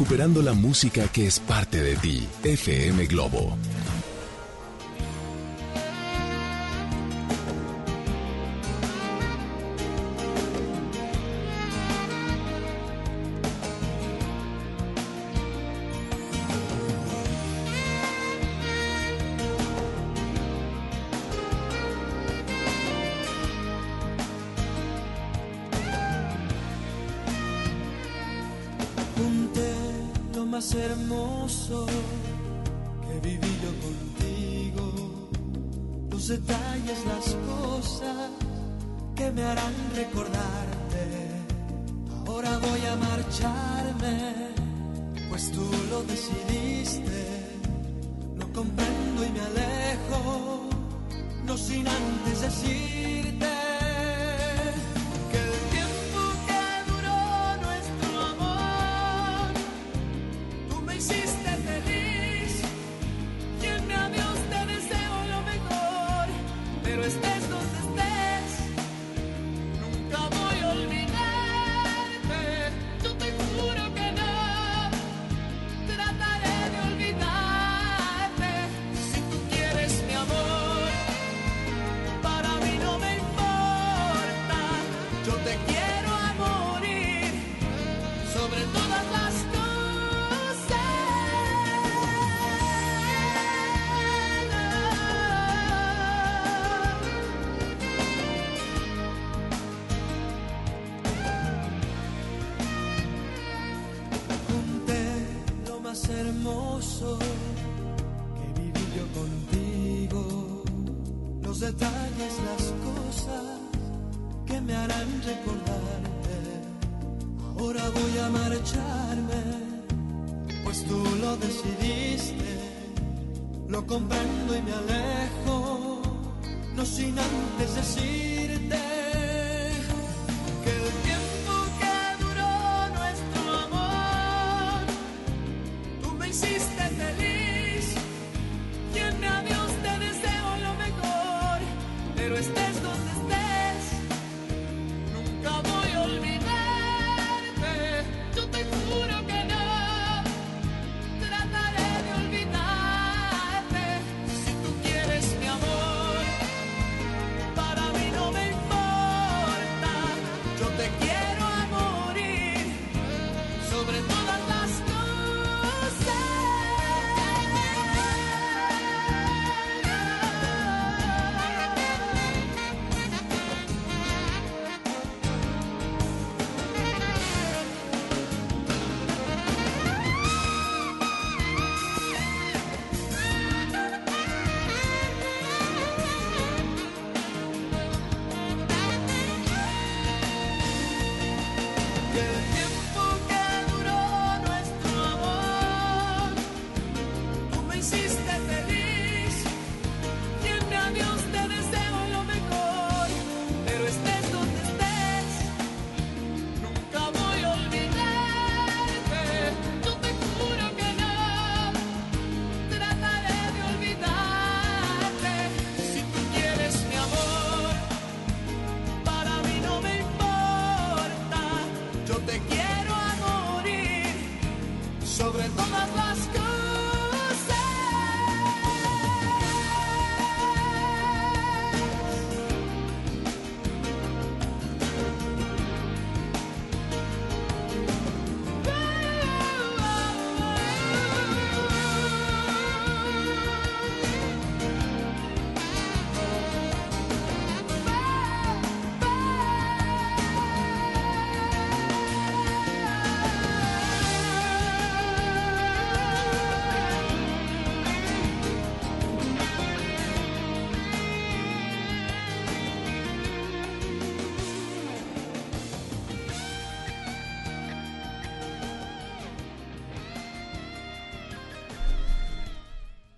recuperando la música que es parte de ti. FM Globo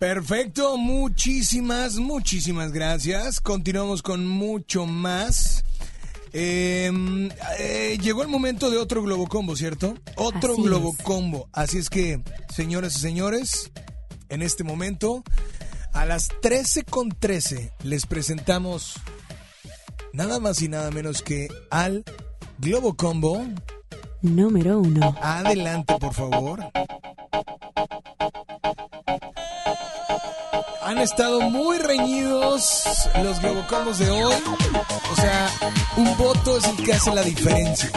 Perfecto, muchísimas, muchísimas gracias. Continuamos con mucho más. Em, eh, llegó el momento de otro Globo Combo, ¿cierto? Otro Globo. Combo. Así es que, señoras y señores, en este momento, a las 13.13 con 13, les presentamos nada más y nada menos que al Globo Combo número uno. Adelante, por favor. Han estado muy reñidos los Globocombos de hoy. O sea, un voto es el que hace la diferencia.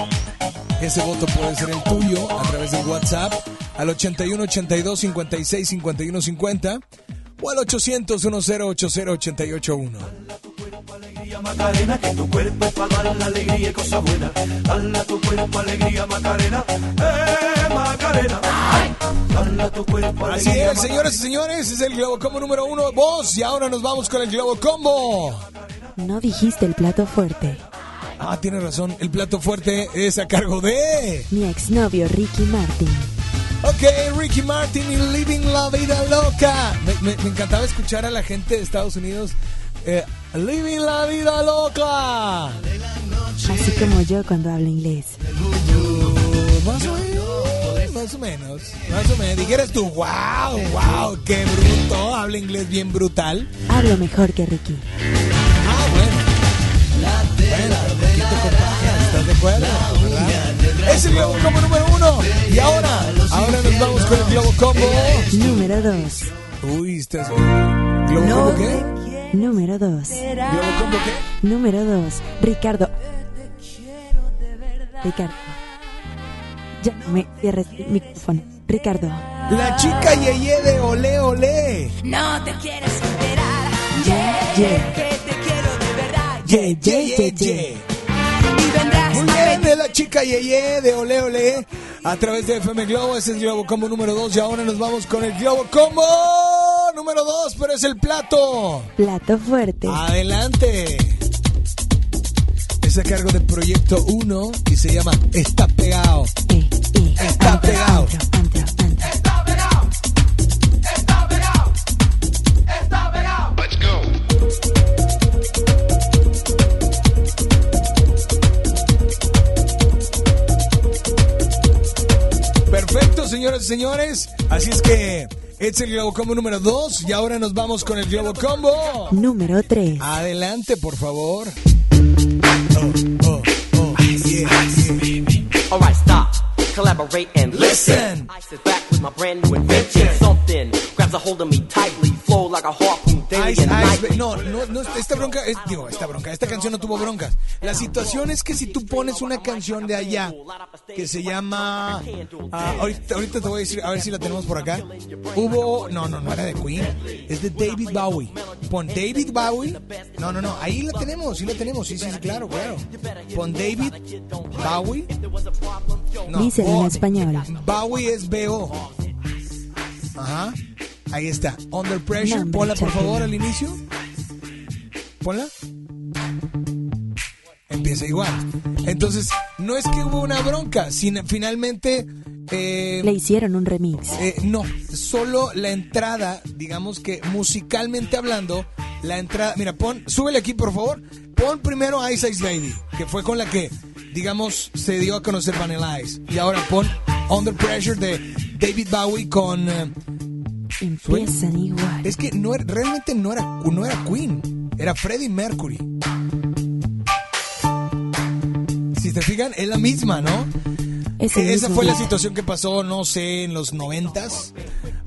Ese voto puede ser el tuyo a través del WhatsApp al 81 82 56 51 50 o al 800 10 80 881. Macarena, que tu cuerpo para dar la alegría y cosa buena. Dale a tu cuerpo alegría Macarena, eh Macarena. Dale a tu cuerpo Así alegría. es, señoras y señores, es el Globo Combo número uno, vos. Y ahora nos vamos con el Globo Combo. No dijiste el plato fuerte. Ah, tiene razón, el plato fuerte es a cargo de... Mi exnovio Ricky Martin. Ok, Ricky Martin y Living la Vida Loca. Me, me- me encantaba escuchar a la gente de Estados Unidos. Eh, Living la Vida Loca. Así como yo cuando hablo inglés. Más o menos, más o menos, más o menos. Dijeras tú, wow, wow, qué bruto, habla inglés bien brutal. Hablo mejor que Ricky. Ah, bueno. Bueno, ¿qué te? ¿Estás de acuerdo? ¿verdad? Es el Globo Combo número uno. Y ahora, ahora nos vamos con el Globo Combo. Número 2. Uy, estás... ¿Globo Combo qué? Número 2. ¿Globo Combo qué? Número 2. Ricardo. Ricardo. Ya me cierres el micrófono. Ricardo. La chica Yeye de Olé Olé. No te quieres enterar. Yeah, yeah. Que te quiero de verdad. Yeah, yeah, yeah, yeah. Y vendrás Muy bien, de la chica Yeye de Ole Ole a través de FM Globo. Ese es el Globo Combo número 2 y ahora nos vamos con el Globo Combo número 2, pero es el plato. Plato fuerte. Adelante. Es a cargo del Proyecto 1 y se llama Está Pegado. Está Pegado. Señoras y señores. Así es que es el Globo Combo número 2 y ahora nos vamos con el Globo Combo. Número 3. Adelante, por favor. Alright, stop, collaborate and Listen. I sit back with my brand new invention. Something grabs a hold of me tightly, flow like a harpoon daily Ice, and nightly. no, no, no, esta bronca, es- digo, esta bronca, esta canción no tuvo broncas. La situación es que si tú pones una canción de allá que se llama, ah, ahorita, ahorita te voy a decir, a ver si la tenemos por acá. Hubo, no, no, no era de Queen, es de David Bowie. Pon David Bowie, no, no, no, ahí la tenemos, sí la tenemos, sí, sí, sí, claro, claro. Pon David Bowie. No, en español. Bowie es B.O. Ajá. Ahí está. Under Pressure. Nombre, Ponla por favor al inicio. Ponla. Empieza igual. Entonces, no es que hubo una bronca, sino finalmente. eh, Le hicieron un remix. eh, no, solo la entrada, digamos que musicalmente hablando, la entrada. Mira, pon, súbele aquí por favor. Pon primero Ice Ice Baby, que fue con la que, digamos, se dio a conocer Vanilla Ice. Y ahora pon Under Pressure de David Bowie con. eh, Empiezan igual. es que no era- realmente no era, no era Queen, era Freddie Mercury. Si te fijan, es la misma, ¿no? Es el Esa fue la situación que pasó, no sé, en los noventas.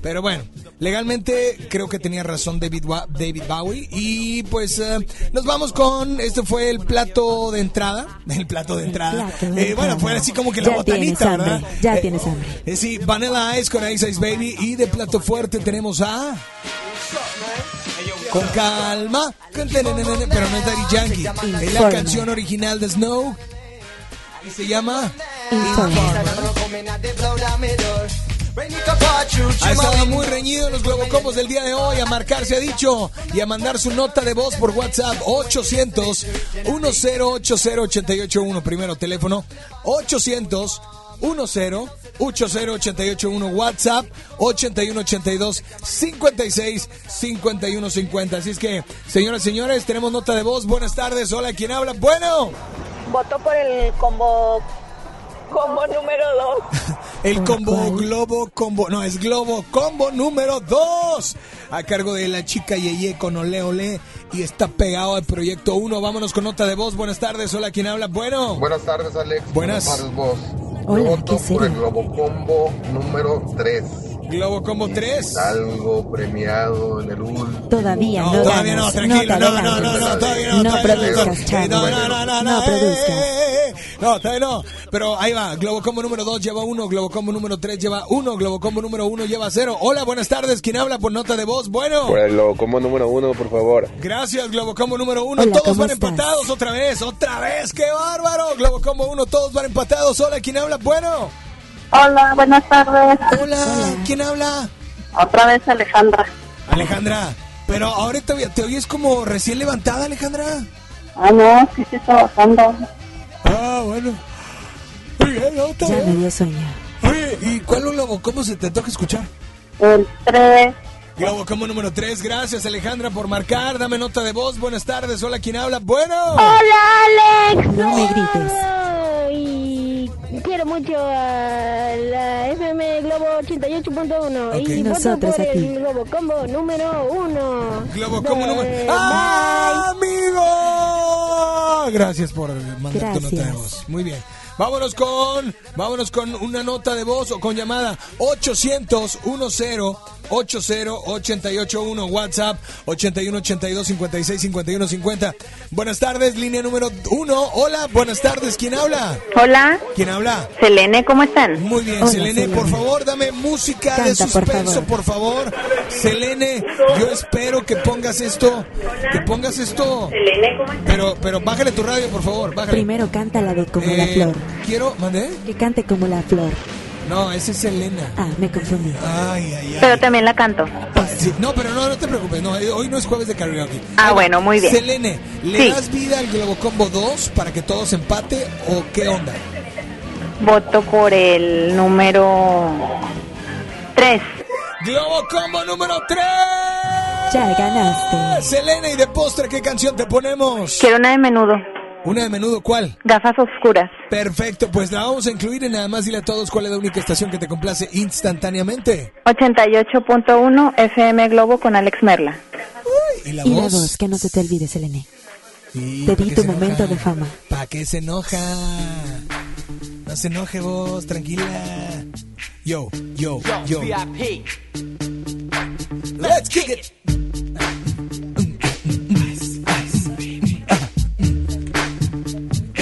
Pero bueno, legalmente creo que tenía razón David, David Bowie. Y pues eh, nos vamos con, este fue el plato de entrada. El plato de entrada. plato de Eh, bueno, fue así como que la Ya tienes botanita, hambre, ¿verdad? ya Eh, tienes hambre. sí, Vanilla Ice con Ice Ice Baby. Y de plato fuerte tenemos a... Con calma. Pero no es Daddy Yankee. Es la canción original de Snow. Y se llama... Ha estado muy reñido los Globocombos del día de hoy. A marcar se ha dicho y a mandar su nota de voz por WhatsApp 800 1080 Primero teléfono 800 10 80881 WhatsApp 8182 56 51 50. Así es que, señoras y señores, tenemos nota de voz. Buenas tardes. Hola, ¿quién habla? Bueno. Voto por el combo combo número 2. El combo Globo Combo, no, es Globo Combo número 2, a cargo de la chica Yeye con Ole Ole y está pegado al proyecto 1. Vámonos con nota de voz. Buenas tardes, hola, ¿quién habla? Bueno. Buenas tardes, Alex. Buenas. tardes, vos. Hola, voto ¿qué por el Globocombo número 3. Globo Combo 3. Algo premiado en el último. Todavía no, No, todavía ganas. no, tranquilo, no, no, no, no, todavía no, No produzcas, eh, Charlie. no, no, no, no, no, produzcas. eh, No, todavía no. Pero ahí va. Globo Combo número 2 lleva 1, Globo Combo número 3 lleva 1, Globo Combo número 1 lleva 0. Hola, buenas tardes. ¿Quién habla por nota de voz? Bueno. Por el Globocombo número uno, por favor. Gracias, Globo Combo número 1. Hola, Todos ¿cómo van estás? empatados otra vez. Otra vez. ¡Qué bárbaro! Globo Combo 1, todos van empatados. Hola, ¿quién habla? Bueno. Hola, buenas tardes. Hola, ¿quién habla? Otra vez Alejandra. Alejandra. Pero ahorita te oyes como recién levantada, Alejandra. Ah, no, sí, sí, trabajando. Ah, bueno. Muy bien, no, está Ya me dio sueño. Oye, ¿y cuál Globo Combo se te toca escuchar? El 3. Globo Combo número 3. Gracias, Alejandra, por marcar. Dame nota de voz. Buenas tardes. Hola, ¿quién habla? Bueno. Hola, Alex. No me grites. Quiero mucho a la FM Globo 88.1. Ok. Y Nosotros por a ti. el Globo Combo número 1. Globo Combo número... ¡Ah, amigo! Gracias por mandar tu nota de voz. Muy bien. Vámonos con, vámonos con una nota de voz o con llamada 800 10 80 881 WhatsApp 81 82 56 51 50. Buenas tardes, línea número 1. Hola, buenas tardes. ¿Quién habla? Hola, ¿Quién habla? Selene, ¿cómo están? Muy bien, Hola, Selene, Selene. por favor, dame música de por suspenso, por favor. Selene, yo espero que pongas esto, que pongas esto. Selene, ¿cómo están? Pero, pero bájale tu radio, por favor, bájale. Primero canta la de como la Eh, flor. Quiero, ¿mandé? Que cante como la flor. No, ese es Selena. Ah, me confundí. Ay, ay, ay. Pero también la canto. Sí, no, pero no, no te preocupes, no, eh, hoy no es jueves de karaoke. Ah, bueno, muy bien. Selene, ¿le Sí. das vida al Globo Combo 2 para que todos empate o qué onda? Voto por el número 3. Globo Combo número 3. Ya ganaste. Selene, y de postre, ¿qué canción te ponemos? Quiero una de menudo. Una de menudo, ¿cuál? Gafas oscuras. Perfecto, pues la vamos a incluir y nada más dile a todos cuál es la única estación que te complace instantáneamente. 88.1 FM Globo con Alex Merla. Y la Y la voz. que no se te olvide, Selene. Sí, Te ¿pa' di tu momento enoja? de fama. ¿Para qué se enoja? No se enoje vos, tranquila. Yo, yo, yo. VIP. Let's kick it.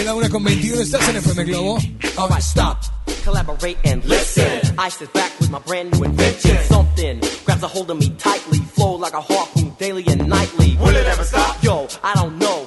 La una con 21 estás en FM Globo. Alright, stop. Collaborate and listen. I sit back with my brand new invention. Something grabs a hold of me tightly. Flow like a harpoon daily and nightly. Will it ever stop? Yo, I don't know.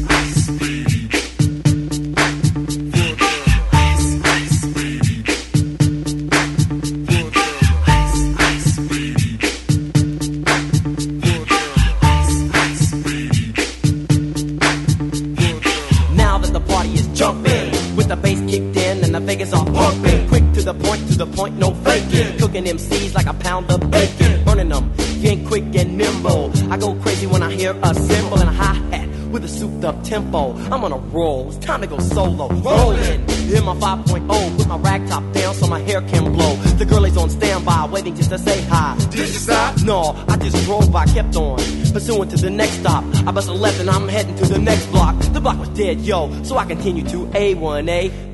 Now point, to the point, no faking. Cooking MCs like a pound of bacon. Burning them, ain't quick and nimble. I go crazy when I hear a cymbal and a hi hat with a souped up tempo. I'm on a roll, it's time to go solo. Rolling, in my 5.0, put my rag top down so my hair can blow. The girl is on standby, waiting just to say hi. Did you stop? No, I just drove by, kept on. Pursuing to the next stop. I bust a left and I'm heading to the next block. The block was dead, yo, so I continue to A1A.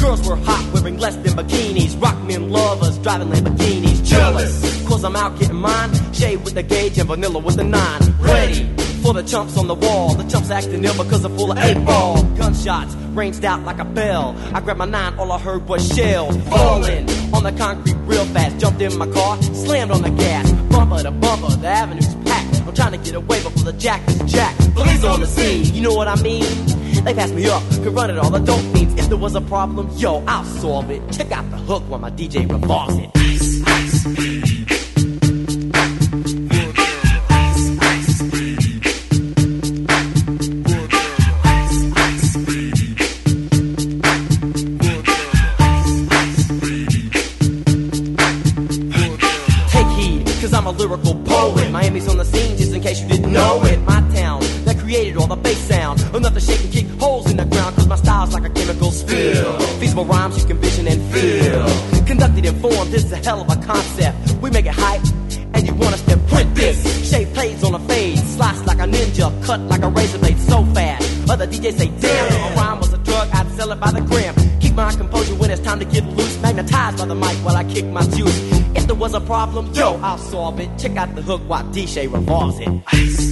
Girls were hot, wearing less than bikinis. Rock men lovers, driving Lamborghinis. Jealous, cause I'm out getting mine. Shade with the gauge and vanilla with the nine. Ready for the chumps on the wall. The chumps acting ill because I'm full of eight ball. Gunshots ranged out like a bell. I grabbed my nine, all I heard was shells falling on the concrete real fast. Jumped in my car, slammed on the gas. Bumper to bumper, the avenue's. I'm trying to get away before the jack is jacked. Police on the scene, you know what I mean? They passed me up, could run it all. The dope means if there was a problem, yo, I'll solve it. Check out the hook while my DJ revolves it. Take heed, cause hell of a concept. We make it hype, and you want us to print this. Shape plays on a fade, slice like a ninja, cut like a razor blade so fast. Other DJs say, damn, a rhyme was a drug, I'd sell it by the gram. Keep my composure when it's time to get loose. Magnetized by the mic while I kick my juice. If there was a problem, yo, I'll solve it. Check out the hook while DJ revolves it. Ice,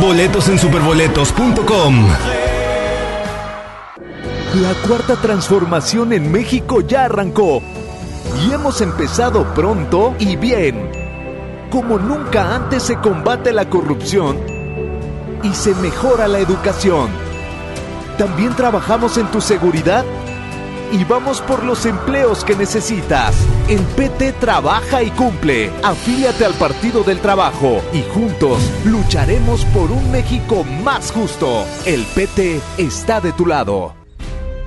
Boletos en superboletos.com. La cuarta transformación en México ya arrancó y hemos empezado pronto y bien. Como nunca antes se combate la corrupción y se mejora la educación. También trabajamos en tu seguridad y vamos por los empleos que necesitas. El PT trabaja y cumple. Afíliate al Partido del Trabajo y juntos lucharemos por un México más justo. El PT está de tu lado.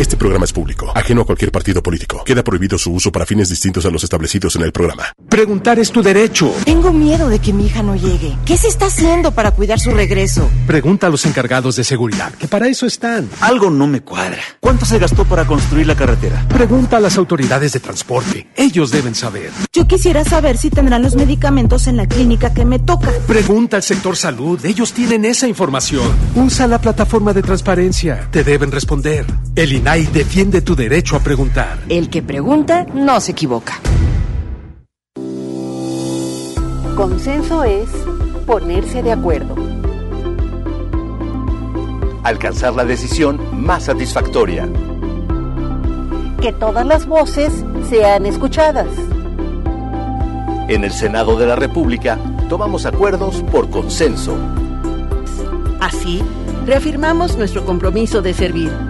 Este programa es público, ajeno a cualquier partido político. Queda prohibido su uso para fines distintos a los establecidos en el programa. Preguntar es tu derecho. Tengo miedo de que mi hija no llegue. ¿Qué se está haciendo para cuidar su regreso? Pregunta a los encargados de seguridad, que para eso están. Algo no me cuadra. ¿Cuánto se gastó para construir la carretera? Pregunta a las autoridades de transporte. Ellos deben saber. Yo quisiera saber si tendrán los medicamentos en la clínica que me toca. Pregunta al sector salud. Ellos tienen esa información. Usa la plataforma de transparencia. Te deben responder. El INAI defiende tu derecho a preguntar. El que pregunta no se equivoca. Consenso es ponerse de acuerdo. Alcanzar la decisión más satisfactoria. Que todas las voces sean escuchadas. En el Senado de la República tomamos acuerdos por consenso. Así, reafirmamos nuestro compromiso de servir.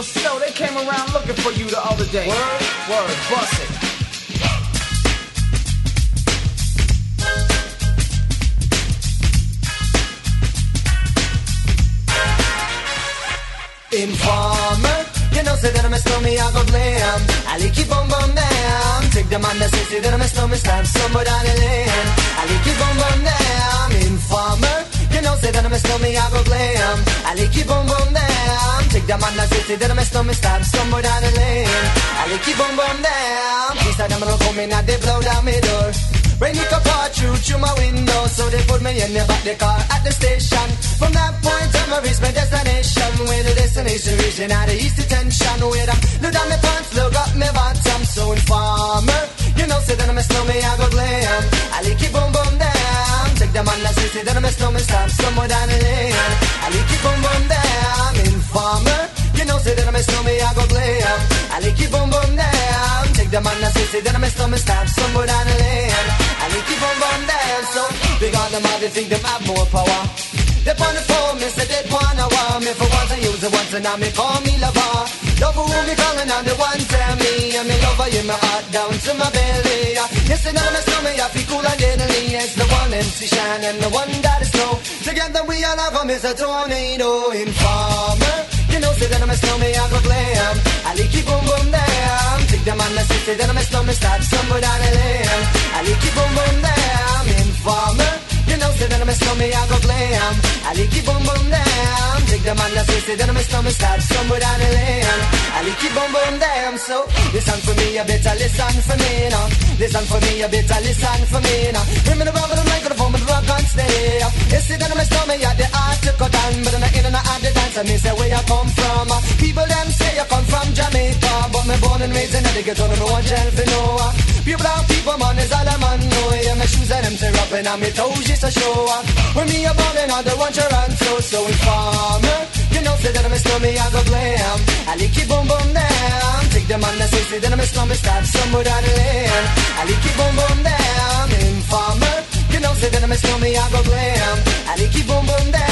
Yo, Snow, they came around looking for you the other day. Word? Word, bust it. Informer, you know, say that I'm a stormy, I go glam. I keep on bum down. Take the man that says say that I'm a stormy, stab somewhere down the lane. I keep on bum down. Informer, you know, say that I'm a stormy, I go glam. I keep on bum down. Take the man that says say that I'm a stormy, stab somewhere down the lane. I like keep on bum down. These are them come in and they blow down my door. Rain it up all through through my window So they put me in the back the car at the station From that point on I reached my destination Where the destination region at the east detention Where I look down my pants, look up my bottom So informer, you know say that I'm a snowman I go glam I like it boom boom down Take the man that says say that I'm a snowman Stop somewhere down the lane I like it boom boom down Informer, you know say that I'm a snowman I go glam I like it boom boom down Take the man that says say that I'm a snowman Stop somewhere down the lane I like it they think them have more power. They on the phone, me say they wanna war me for once I use it once and now me call me lover. Love who me calling on the one tell me and me lover in my heart down to my belly. Yes, and now me stomach I feel cool and deadly. The MC Shine and the one that is snow. Together we all have a a tornado informer. You know, say that I'm a snowman, I go glam. I like you boom boom damn. Take them on the city, then I'm a snowman, start somewhere down the lane. I like you boom boom damn. Informer. Know, say that I'm a snowman, I go glam. I like you boom boom damn. Take them on the city, then I'm a snowman, start somewhere down the lane. I like you boom boom damn. So, listen for me, you better listen for me now. Listen for me, you better listen for me now. Bring me the rubber, the microphone, but the rock on stay. You see that I'm a snowman, yeah, the art to cut down, but I'm not in and out the dance, and me say where you come from. People them say you come from Jamaica, but me born and raised in the ghetto, no one tell for no. People out people, man, is all a man know. Yeah, my shoes and them tear up, and I'm toes just show. Up. When me a ballin', I don't want your answer, so informer. You know, say that I'm a snowman, I go glam. I lick you boom boom down. Take them on the city, that I'm a snowman, start somewhere down the lane. I lick you boom boom down. Informer. You know, say that I'm a snowman, I go glam. I lick you boom boom down.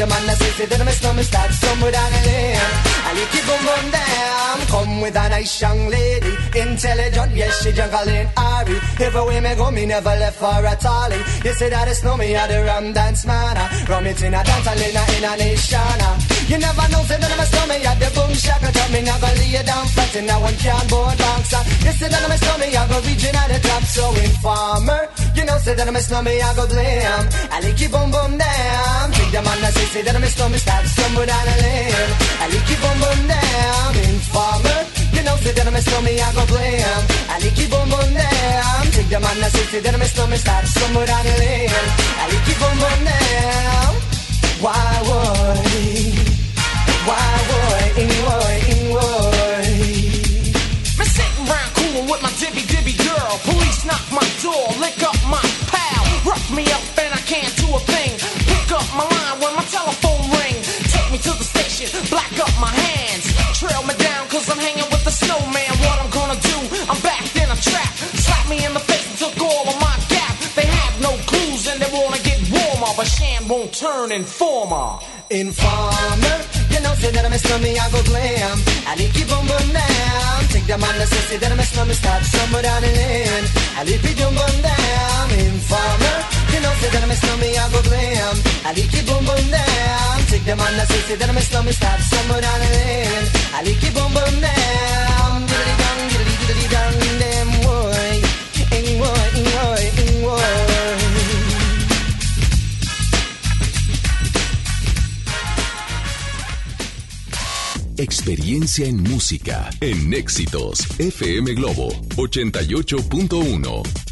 Take them on the city, then I'm a snowman, start somewhere down the lane. I lick you boom boom down. Come with a nice young lady, intelligent, yes, she juggling Ari. Everywhere me go, me never left for a tally. You say that it's no me, I the rum dance man. Rum it in a dance, I in a, in a nation. You never know, say that I'm a snowman, yeah, the boom shaka drop me, never lay you down flat in that one cardboard box. You say that I'm a snowman, I go reaching at the top, so informer. You know, say that I'm a snowman, I go glam. I lick you boom boom down. Take them on the say, say that I'm a snowman, start somewhere down the lane. I lick you boom boom down. Informer. You know, say that I'm a snowman, I go glam. I lick you boom boom down. Take them on the say, say that I'm a snowman, start somewhere down the lane. I lick you boom boom down. Why would? Why would? Why? Why? Been sitting around coolin' with my dibby girl. Police knock my door, lick up my pal. Rough me up and I can't do a thing. Pick up my line when my telephone ring. Take me to the station, black up my hands. Trail me down cause I'm hanging with the snowman. What I'm gonna do, I'm backed in a trap. Slap me in the face and took all of my gap. They have no clues and they wanna get warmer. But Sham won't turn informer. Informer, you know, say that I'm a snowman, I go glam. I lick you boom boom down. Take them on the say that I'm a snowman, start somewhere down the lane. I lick you boom boom down. Informer, you know, say that I'm a snowman, I go glam. I lick you boom boom down. Take them on the say that I'm a snowman, start somewhere down the lane. I lick you boom boom down. Diddly dong, diddly diddly dong, them Experiencia en música en Éxitos FM Globo 88.1.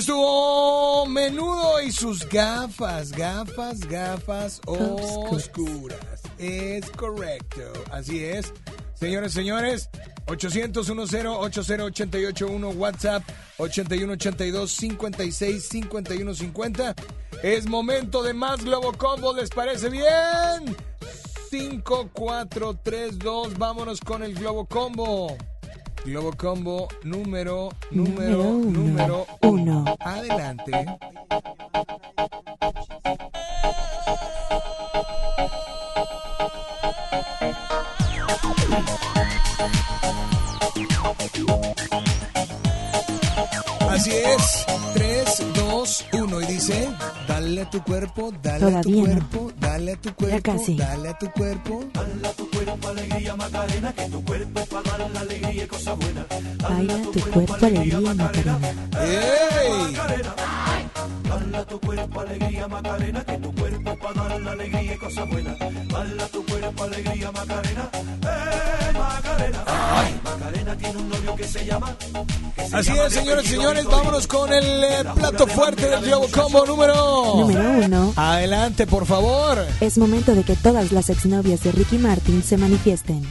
estuvo Menudo y sus gafas, gafas, gafas oscuras. Es correcto, así es. Señores, señores, 800-10-80-881, WhatsApp 8182-56-5150. Es momento de más Globo Combo, ¿les parece bien? 5, 4, 3, 2, vámonos con el Globo Combo. Globo Combo número, número, número uno. Adelante. Dale a tu cuerpo, dale a tu Todavía no. cuerpo, dale a tu cuerpo, casi. dale a tu cuerpo. alegría Macarena, que tu cuerpo para dar la alegría y cosa buena. Baila tu cuerpo alegría, Macarena. ¡Ey! Bala tu cuerpo alegría Macarena, que tu cuerpo es para dar la alegría y cosa buena. Bala tu cuerpo alegría Macarena, Macarena. Ay, Macarena tiene un novio que se llama. que se Así es, señores, Despedido señores, vámonos con el eh, plato fuerte del Globo Combo número... Número uno. Adelante, por favor. Es momento de que todas las exnovias de Ricky Martin se manifiesten.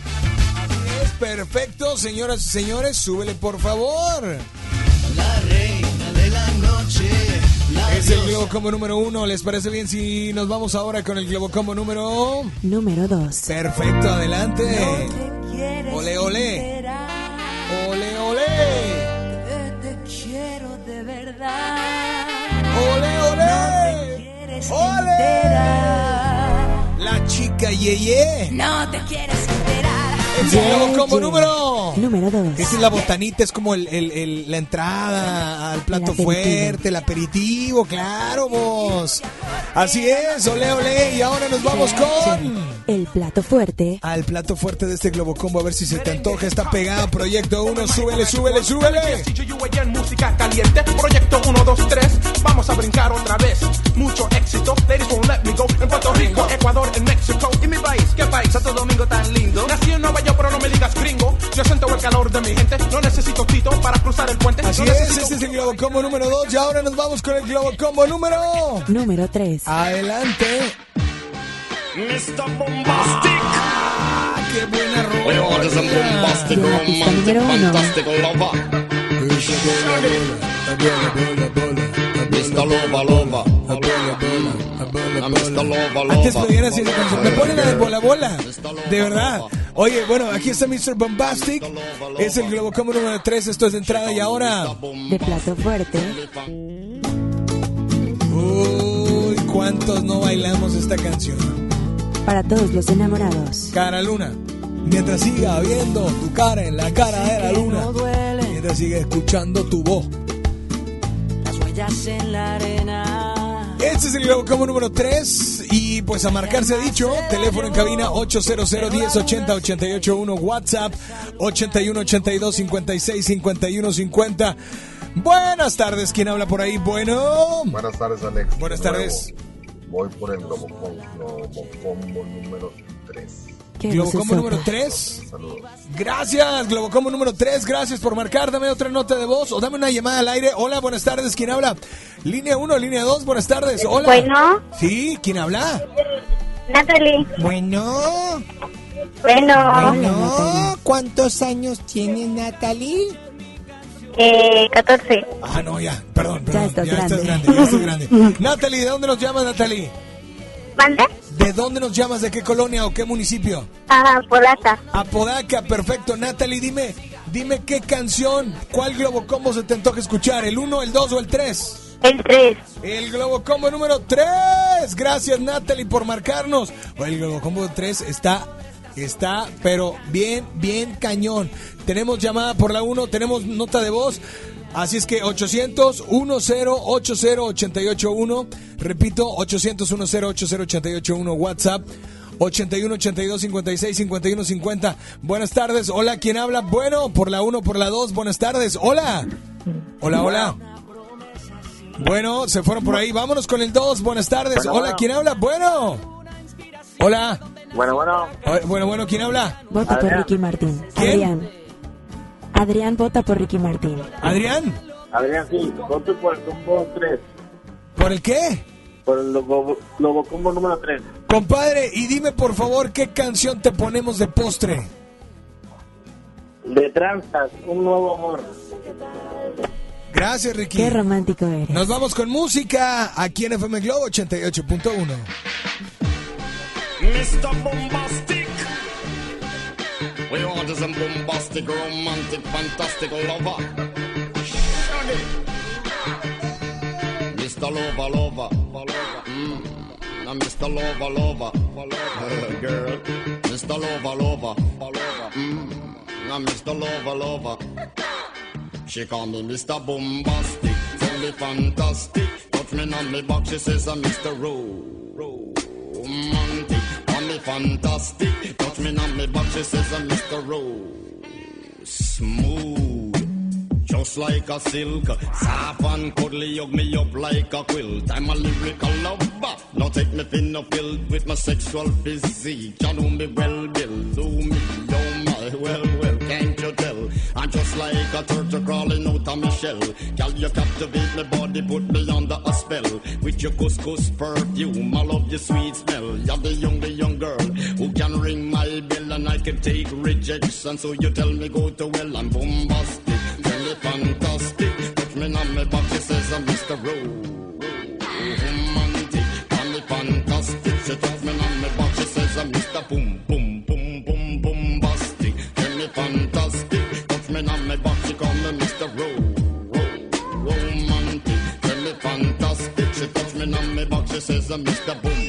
Es perfecto, señoras y señores, súbele, por favor. La reina de la noche. Es el. Globo Combo número uno. ¿Les parece bien si nos vamos ahora con el Globo Combo número... Número dos. Perfecto, adelante. Ole, ole. Ole, ole. Te quiero de verdad. Ole, ole. Quieres Ole. La chica Yeye. No te quieres enterar. Es el Globo Combo número... Número. Esta es la botanita, es como el, el- el- la entrada al plato fuerte, el aperitivo, claro, vos. Así es, ole, ole. Y ahora nos vamos con... El plato fuerte. Al plato fuerte de este Globo Combo, a ver si se te antoja. Está pegado, Proyecto 1, súbele, súbele, súbele. en música caliente, proyecto 1, 2, 3, vamos a brincar otra vez. Mucho éxito, ladies won't let me go. En Puerto Rico, Ecuador, en México. ¿Y mi país? ¿Qué país? Santo Domingo tan lindo. Nací en Nueva York, pero no me digas gringo. Yo siento el calor de mi gente, no necesito tito para cruzar el puente. Así no es, este es el Globo Combo número 2 y ahora nos vamos con el Globo Combo número... Número tres. Adelante. Mr. Bombastic. Ah, ¡Qué buena rola! Oye, what is a bombastic, De la pista número uno. fantastic lover? Mr. Lover. I'm Mr. Lover, Antes Lover. pedían así esa canción. Me ponen la de bola bola. De verdad. Oye, bueno, aquí está Mr. Bombastic. Es el Globo Combo número 3. Esto es de entrada y ahora. De plato fuerte. ¿Cuántos no bailamos esta canción? Para todos los enamorados. Cara Luna. Mientras siga viendo tu cara en la cara de la luna. Mientras siga escuchando tu voz. Las huellas en la arena. Este es el Globo Combo número 3 y pues a marcarse dicho, teléfono en cabina 800 10 80 881 WhatsApp 81 82 56 51 50. Buenas tardes, ¿quién habla por ahí? Bueno. Buenas tardes, Alex. Buenas nuevo, tardes. Voy por el Globo Combo, Globo Combo número 3. ¿Qué Globo voces Combo número sopas? 3. Saludos. Gracias, Globo Combo número 3. Gracias por marcar. Dame otra nota de voz o dame una llamada al aire. Hola, buenas tardes. ¿Quién habla? Línea 1, línea 2. Buenas tardes. Hola. Bueno. Sí, ¿quién habla? Natalie. Bueno. Bueno. Bueno, ¿cuántos años tiene Natalie? Eh, 14. Ah, no, ya, perdón, perdón. estás ya estás grande. grande, ya estás grande. Natalie, ¿de dónde nos llamas, Natalie? ¿Mande? ¿De dónde nos llamas? ¿De qué colonia o qué municipio? Ajá, Podaca. Apodaca, perfecto. Natalie, dime, dime qué canción, cuál Globo Combo se te antoja escuchar, el 1, el 2 o el 3. El 3. El Globo Combo número 3. Gracias, Natalie, por marcarnos. El Globo Combo 3 está, está, pero bien, bien cañón. Tenemos llamada por la 1, tenemos nota de voz. Así es que 800 10 80 881 repito 800 10 80 881 WhatsApp 81 82 56 51 50 Buenas tardes, hola, ¿quién habla? Bueno, por la 1, por la 2, buenas tardes, hola. Hola, hola. Bueno, se fueron por ahí, vámonos con el 2, buenas tardes, hola. ¿quién habla? Bueno. Hola. Bueno, bueno. Bueno, bueno, ¿quién habla? Vota por. Ricky Martín. ¿Quién? Adrián. Adrián vota por Ricky Martín. ¿Adrián? Adrián, sí, voto por el combo 3. ¿Por el qué? Por el logo, logo combo número 3. Compadre, y dime por favor qué canción te ponemos de postre. De tranzas, un nuevo amor. Gracias, Ricky. Qué romántico eres. Nos vamos con música aquí en FM Globo 88.1. Mr. Bombastic. We want a bombastic, romantic, fantastic lover. Shaggy. Mr. Lover, lover. Mm. Now, Mr. Lover, lover. Girl. Mr. Lover, lover. Mm. Now, Mr. Lover, lover. She call me Mr. Bombastic, tell me fantastic. Touch me on me back, she says I'm Mr. Ro- Romantic. Call me fantastic, touch me on me back, she says I'm Mr. Ro- Smooth. Just like a silk, soft and cuddly, hug me up like a quilt. I'm a lyrical lover. Now take me thin or filled with my sexual physique. You know me well, Bill. Do me, oh my, well, I'm just like a turtle crawling out of my shell. Girl, you captivate my body, put me under a spell. With your couscous perfume, I love your sweet smell. You're the young, the young girl who can ring my bell and I can take rejection. So you tell me go to well, I'm bombastic, tell me fantastic. Touch me on my back, she says I'm Mr. Romantic, call me fantastic. She touch me on my back, she says I'm Mr. Boom, boom, on my back, she call me Mr. Rowe. Romantic, tell me fantastic. She touch me on my back, she says I'm Mr. Boom, boom.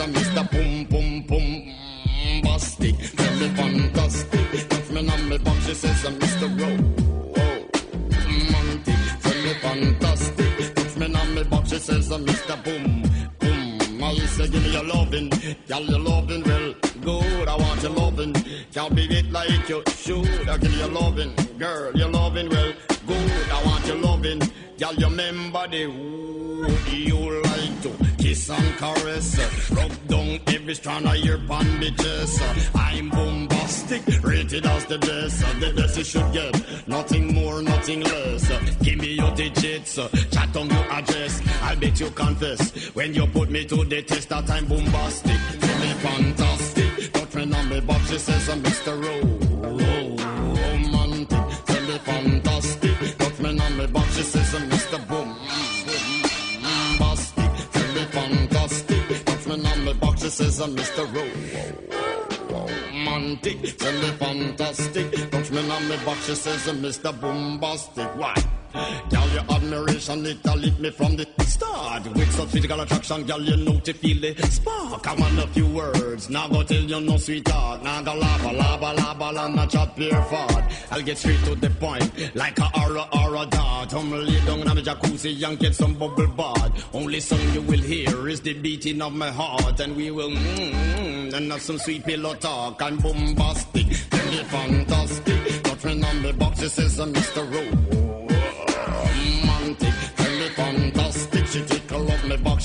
I'm Mr. Boom, boom, boom. Mm, Bombastic, tell me fantastic. Touch me on me box, she says, I'm Mr. Ro- romantic, tell me fantastic. Touch me on me box, she says, I'm Mr. Boom, boom. I say, give me your loving, girl, your loving, well, good. I want your loving, can't be it like you should. I give you your loving, girl, your loving, well, good. I want your loving, girl, you remember the who you like kiss and caress, rub down every strand of your bandages. I'm bombastic, rated as the best, the best you should get, nothing more, nothing less. Give me your digits, chat on your address. I bet you confess when you put me to the test that I'm bombastic. Tell me fantastic, touch me on me box, she says I'm Mr. Ro- Ro- romantic. Tell me fantastic, me on me box, she says I'm Mr. Boom. Says I'm Mr. Ro- romantic. Tell me fantastic. Touch me on me back, she says, uh, Mr. Bombastic. Why? Girl, your admiration, it a lit me from the start. With such physical attraction, girl, you know to feel the spark. I want a few words, now go tell you no sweetheart. Now go lava, lava, lava, and not chat pure fart. I'll get straight to the point, like a aura, aura dart. I'm lay down in my jacuzzi and get some bubble bath. Only song you will hear is the beating of my heart, and we will, mm, Then have some sweet pillow talk and bombastic. Me fantastic. Me on the box, she says, uh, Mr. Romantic.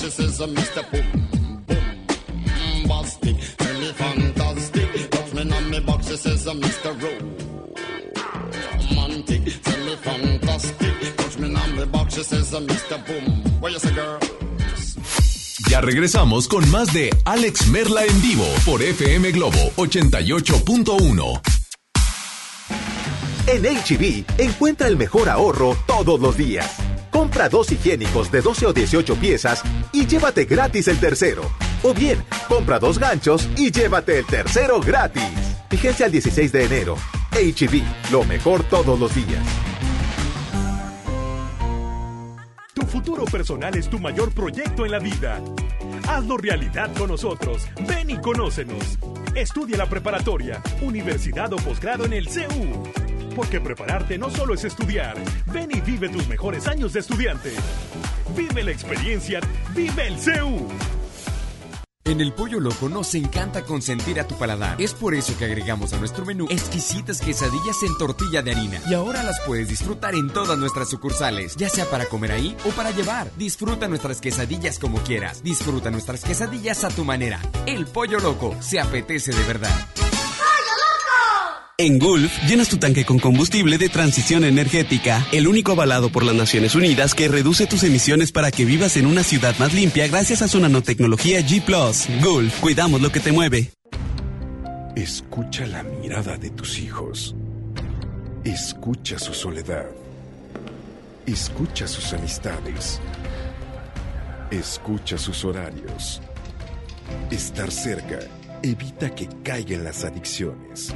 She says, uh, Mr. Boom. Bombastic. Tell me fantastic. Touch me on me box, she says, uh, Mr. Romantic. Me fantastic. Touch me on me box, she says, uh, Mr. Boom. What you say, girl? Ya regresamos con más de Alex Merla en vivo por FM Globo 88.1. En HB, encuentra el mejor ahorro todos los días. Compra dos higiénicos de 12 o 18 piezas y llévate gratis el tercero. O bien, compra dos ganchos y llévate el tercero gratis. Vigencia al 16 de enero. HB, lo mejor todos los días. Tu futuro personal es tu mayor proyecto en la vida. Hazlo realidad con nosotros. Ven y conócenos. Estudia la preparatoria, universidad o posgrado en el CEU. Porque prepararte no solo es estudiar. Ven y vive tus mejores años de estudiante. Vive la experiencia. Vive el CEU. En el Pollo Loco nos encanta consentir a tu paladar. Es por eso que agregamos a nuestro menú exquisitas quesadillas en tortilla de harina. Y ahora las puedes disfrutar en todas nuestras sucursales, ya sea para comer ahí o para llevar. Disfruta nuestras quesadillas como quieras. Disfruta nuestras quesadillas a tu manera. El Pollo Loco se apetece de verdad. En Gulf, llenas tu tanque con combustible de transición energética, el único avalado por las Naciones Unidas que reduce tus emisiones para que vivas en una ciudad más limpia gracias a su nanotecnología G ⁇ Gulf, cuidamos lo que te mueve. Escucha la mirada de tus hijos. Escucha su soledad. Escucha sus amistades. Escucha sus horarios. Estar cerca evita que caigan las adicciones.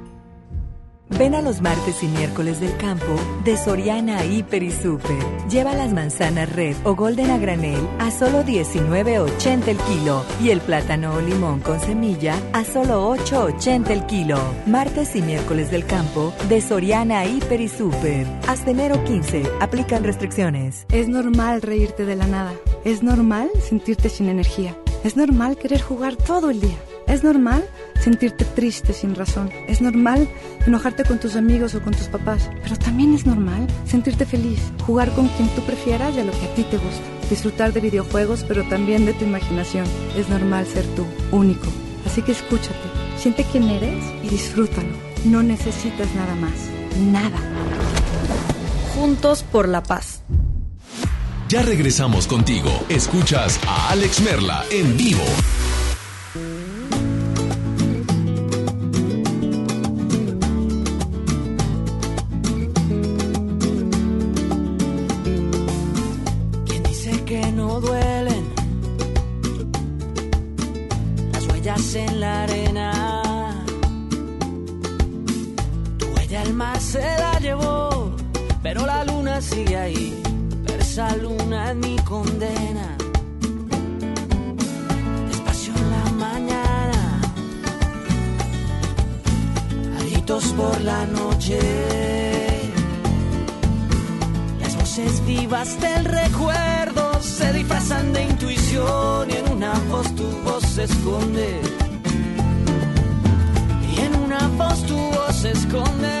Ven a los martes y miércoles del campo de Soriana Hiper y Super. Lleva las manzanas red o golden a granel a solo 19.80 el kilo y el plátano o limón con semilla a solo 8.80 el kilo. Martes y miércoles del campo de Soriana Hiper y Super. Hasta enero 15. Aplican restricciones. Es normal reírte de la nada. Es normal sentirte sin energía. Es normal querer jugar todo el día. Es normal sentirte triste sin razón. Es normal enojarte con tus amigos o con tus papás. Pero también es normal sentirte feliz, jugar con quien tú prefieras y a lo que a ti te gusta. Disfrutar de videojuegos, pero también de tu imaginación. Es normal ser tú, único. Así que escúchate, siente quién eres y disfrútalo. No necesitas nada más. Nada. Juntos por la paz. Ya regresamos contigo. Escuchas a Alex Merla en vivo. De intuición y en una voz tu voz se esconde. Y en una voz tu voz se esconde.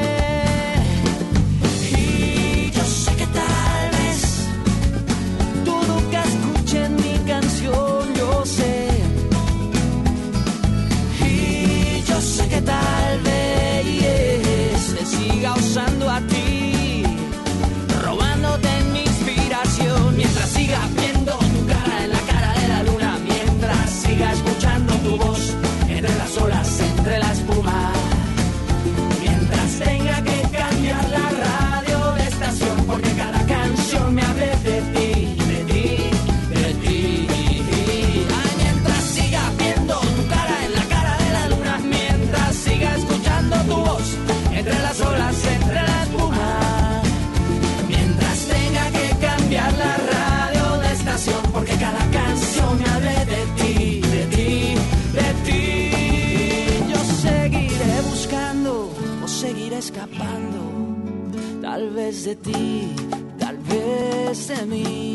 Ti, tal vez de mí.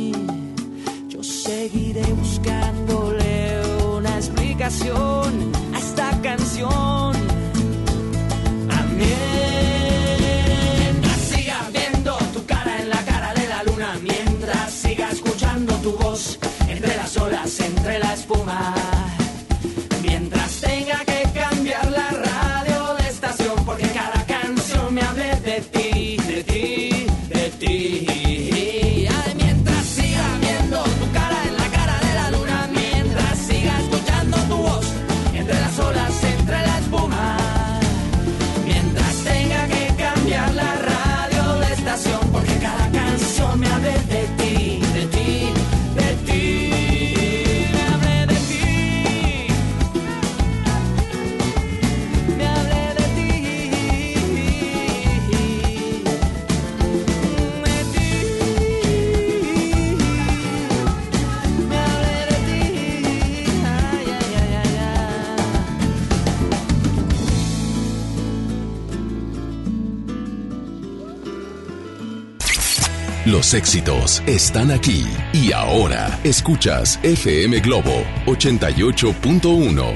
Los éxitos están aquí y ahora escuchas FM Globo 88.1.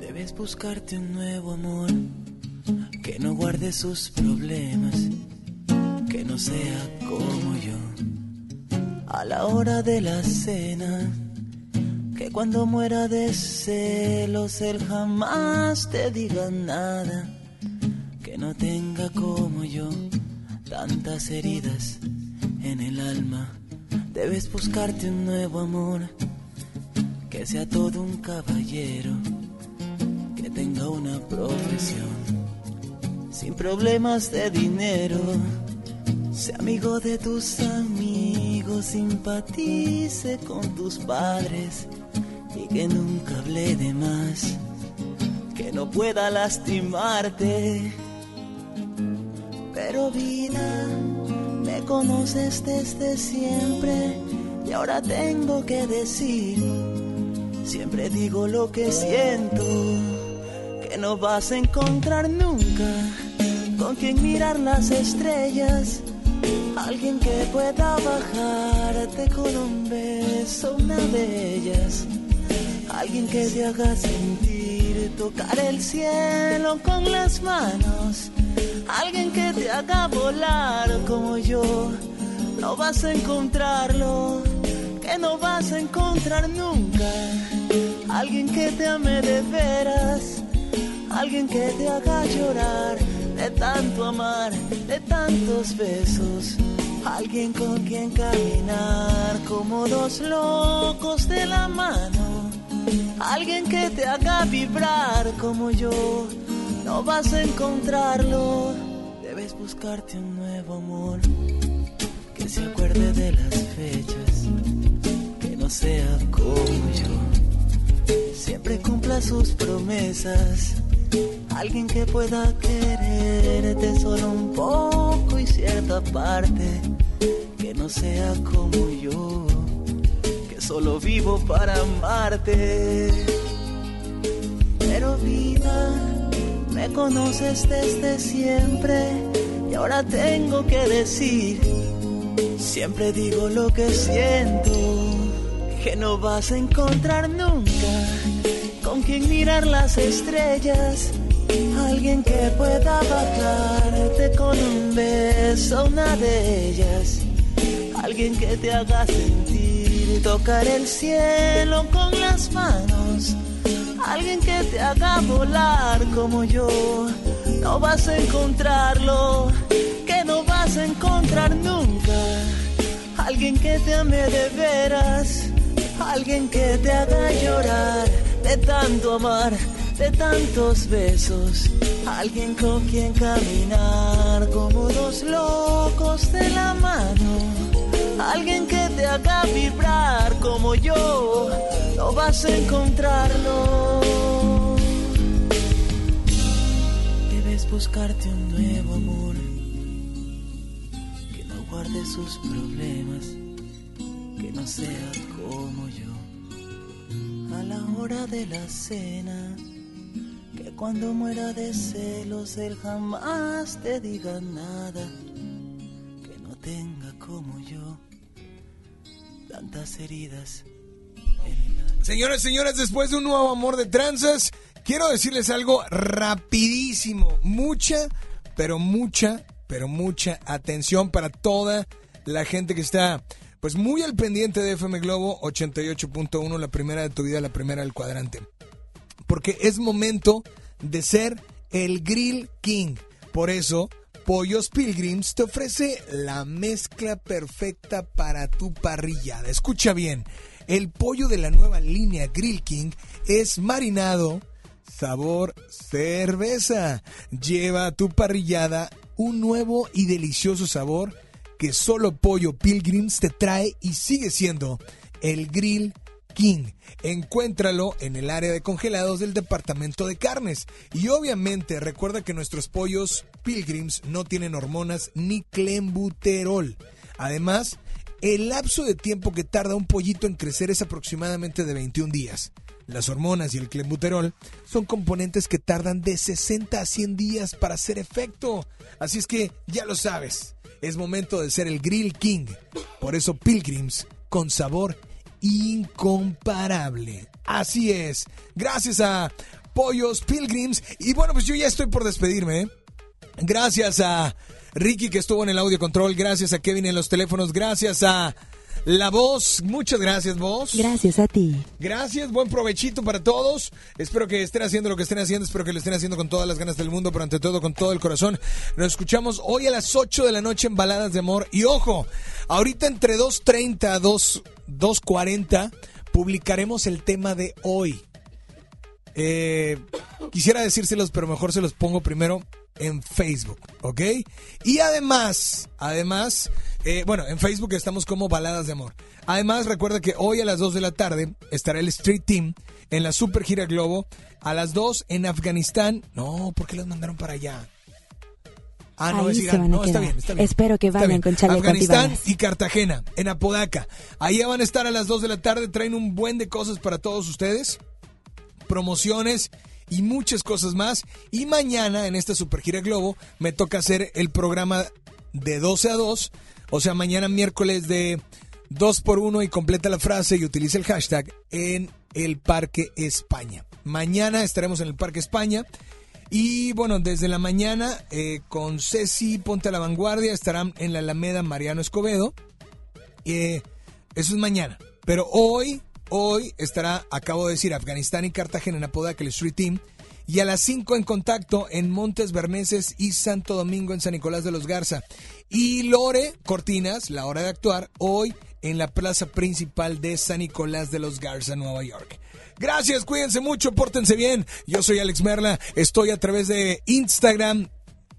Debes buscarte un nuevo amor que no guarde sus problemas, que no sea como yo. A la hora de la cena, que cuando muera de celos él jamás te diga nada, que no tenga como yo tantas heridas en el alma. Debes buscarte un nuevo amor que sea todo un caballero, que tenga una profesión, sin problemas de dinero, sea amigo de tus amigos, simpatice con tus padres y que nunca hable de más, que no pueda lastimarte. Pero vida, me conoces desde siempre y ahora tengo que decir, siempre digo lo que siento, que no vas a encontrar nunca con quien mirar las estrellas, alguien que pueda bajarte con un beso, una de ellas, alguien que te haga sentir tocar el cielo con las manos. Alguien que te haga volar como yo, no vas a encontrarlo, que no vas a encontrar nunca. Alguien que te ame de veras, alguien que te haga llorar de tanto amar, de tantos besos. Alguien con quien caminar como dos locos de la mano. Alguien que te haga vibrar como yo no vas a encontrarlo. Debes buscarte un nuevo amor que se acuerde de las fechas, que no sea como yo. Siempre cumpla sus promesas. Alguien que pueda quererte solo un poco y cierta parte, que no sea como yo, que solo vivo para amarte. Pero vida, me conoces desde siempre y ahora tengo que decir, Siempre digo lo que siento, que no vas a encontrar nunca con quien mirar las estrellas. Alguien que pueda bajarte con un beso, una de ellas. Alguien que te haga sentir tocar el cielo con las manos. Alguien que te haga volar como yo. No vas a encontrarlo, que no vas a encontrar nunca. Alguien que te ame de veras. Alguien que te haga llorar de tanto amar, de tantos besos. Alguien con quien caminar como dos locos de la mano. Alguien que te haga vibrar como yo. No vas a encontrarlo. Debes buscarte un nuevo amor que no guarde sus problemas, que no sea como yo. A la hora de la cena, que cuando muera de celos él jamás te diga nada, que no tenga como yo tantas heridas. Señores, después de un nuevo amor de tranzas, quiero decirles algo rapidísimo. Mucha, pero mucha, pero mucha atención para toda la gente que está pues muy al pendiente de FM Globo 88.1, la primera de tu vida, la primera del cuadrante. Porque es momento de ser el Grill King. Por eso, Pollos Pilgrims te ofrece la mezcla perfecta para tu parrillada. Escucha bien, el pollo de la nueva línea Grill King es marinado, sabor cerveza. Lleva a tu parrillada un nuevo y delicioso sabor que solo Pollo Pilgrims te trae y sigue siendo el Grill King. Encuéntralo en el área de congelados del departamento de carnes. Y obviamente recuerda que nuestros pollos Pilgrims no tienen hormonas ni clenbuterol. Además, el lapso de tiempo que tarda un pollito en crecer es aproximadamente de 21 días. Las hormonas y el clenbuterol son componentes que tardan de 60 a 100 días para hacer efecto. Así es que ya lo sabes, es momento de ser el Grill King. Por eso Pilgrims con sabor incomparable. Así es. Gracias a Pollos Pilgrims. Y bueno, pues yo ya estoy por despedirme. ¿eh? Gracias a Ricky que estuvo en el audio control. Gracias a Kevin en los teléfonos. Gracias a la voz. Muchas gracias, voz. Gracias a ti. Gracias, buen provechito para todos. Espero que estén haciendo lo que estén haciendo, espero que lo estén haciendo con todas las ganas del mundo, pero ante todo con todo el corazón. Nos escuchamos hoy a las 8 de la noche en Baladas de Amor. Y ojo, ahorita entre 2.30 a 2, 2.40 publicaremos el tema de hoy. Eh, quisiera decírselos, pero mejor se los pongo primero en Facebook, ¿ok? Y además, además, eh, bueno, en Facebook estamos como Baladas de Amor. Además, recuerda que hoy a las 2 de la tarde estará el Street Team en la Super Gira Globo. A las 2 en Afganistán. No, ¿por qué los mandaron para allá? Ah, no, Ahí es se Irán. van a No, está bien, está bien. Espero que vayan con chaleco Afganistán y Cartagena, en Apodaca. Ahí van a estar a las 2 de la tarde. Traen un buen de cosas para todos ustedes. Promociones y muchas cosas más. Y mañana en esta Super Gira Globo me toca hacer el programa de 12 a 2. O sea, mañana miércoles de 2 por 1 y completa la frase y utiliza el hashtag en el Parque España. Mañana estaremos en el Parque España. Y bueno, desde la mañana eh, con Ceci Ponte a la Vanguardia estarán en la Alameda Mariano Escobedo. Eh, eso es mañana. Pero hoy, hoy estará, acabo de decir, Afganistán y Cartagena en Apodaca, el Street Team. Y a las 5 en contacto en Montes Berneses y Santo Domingo en San Nicolás de los Garza. Y Lore Cortinas, la hora de actuar, hoy en la plaza principal de San Nicolás de los Garza, Nueva York. Gracias, cuídense mucho, pórtense bien. Yo soy Alex Merla, estoy a través de Instagram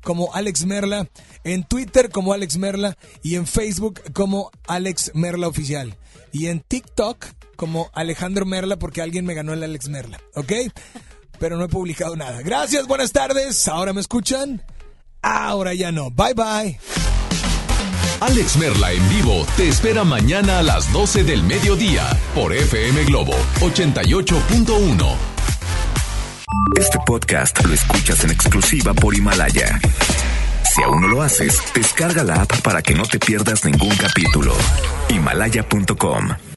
como Alex Merla, en Twitter como Alex Merla y en Facebook como Alex Merla Oficial. Y en TikTok como Alejandro Merla porque alguien me ganó el Alex Merla, ¿ok? Pero no he publicado nada. Gracias, buenas tardes. ¿Ahora me escuchan? Ahora ya no. Bye bye. Alex Merla en vivo te espera mañana a las 12 del mediodía por FM Globo 88.1. Este podcast lo escuchas en exclusiva por Himalaya. Si aún no lo haces, descarga la app para que no te pierdas ningún capítulo. Himalaya.com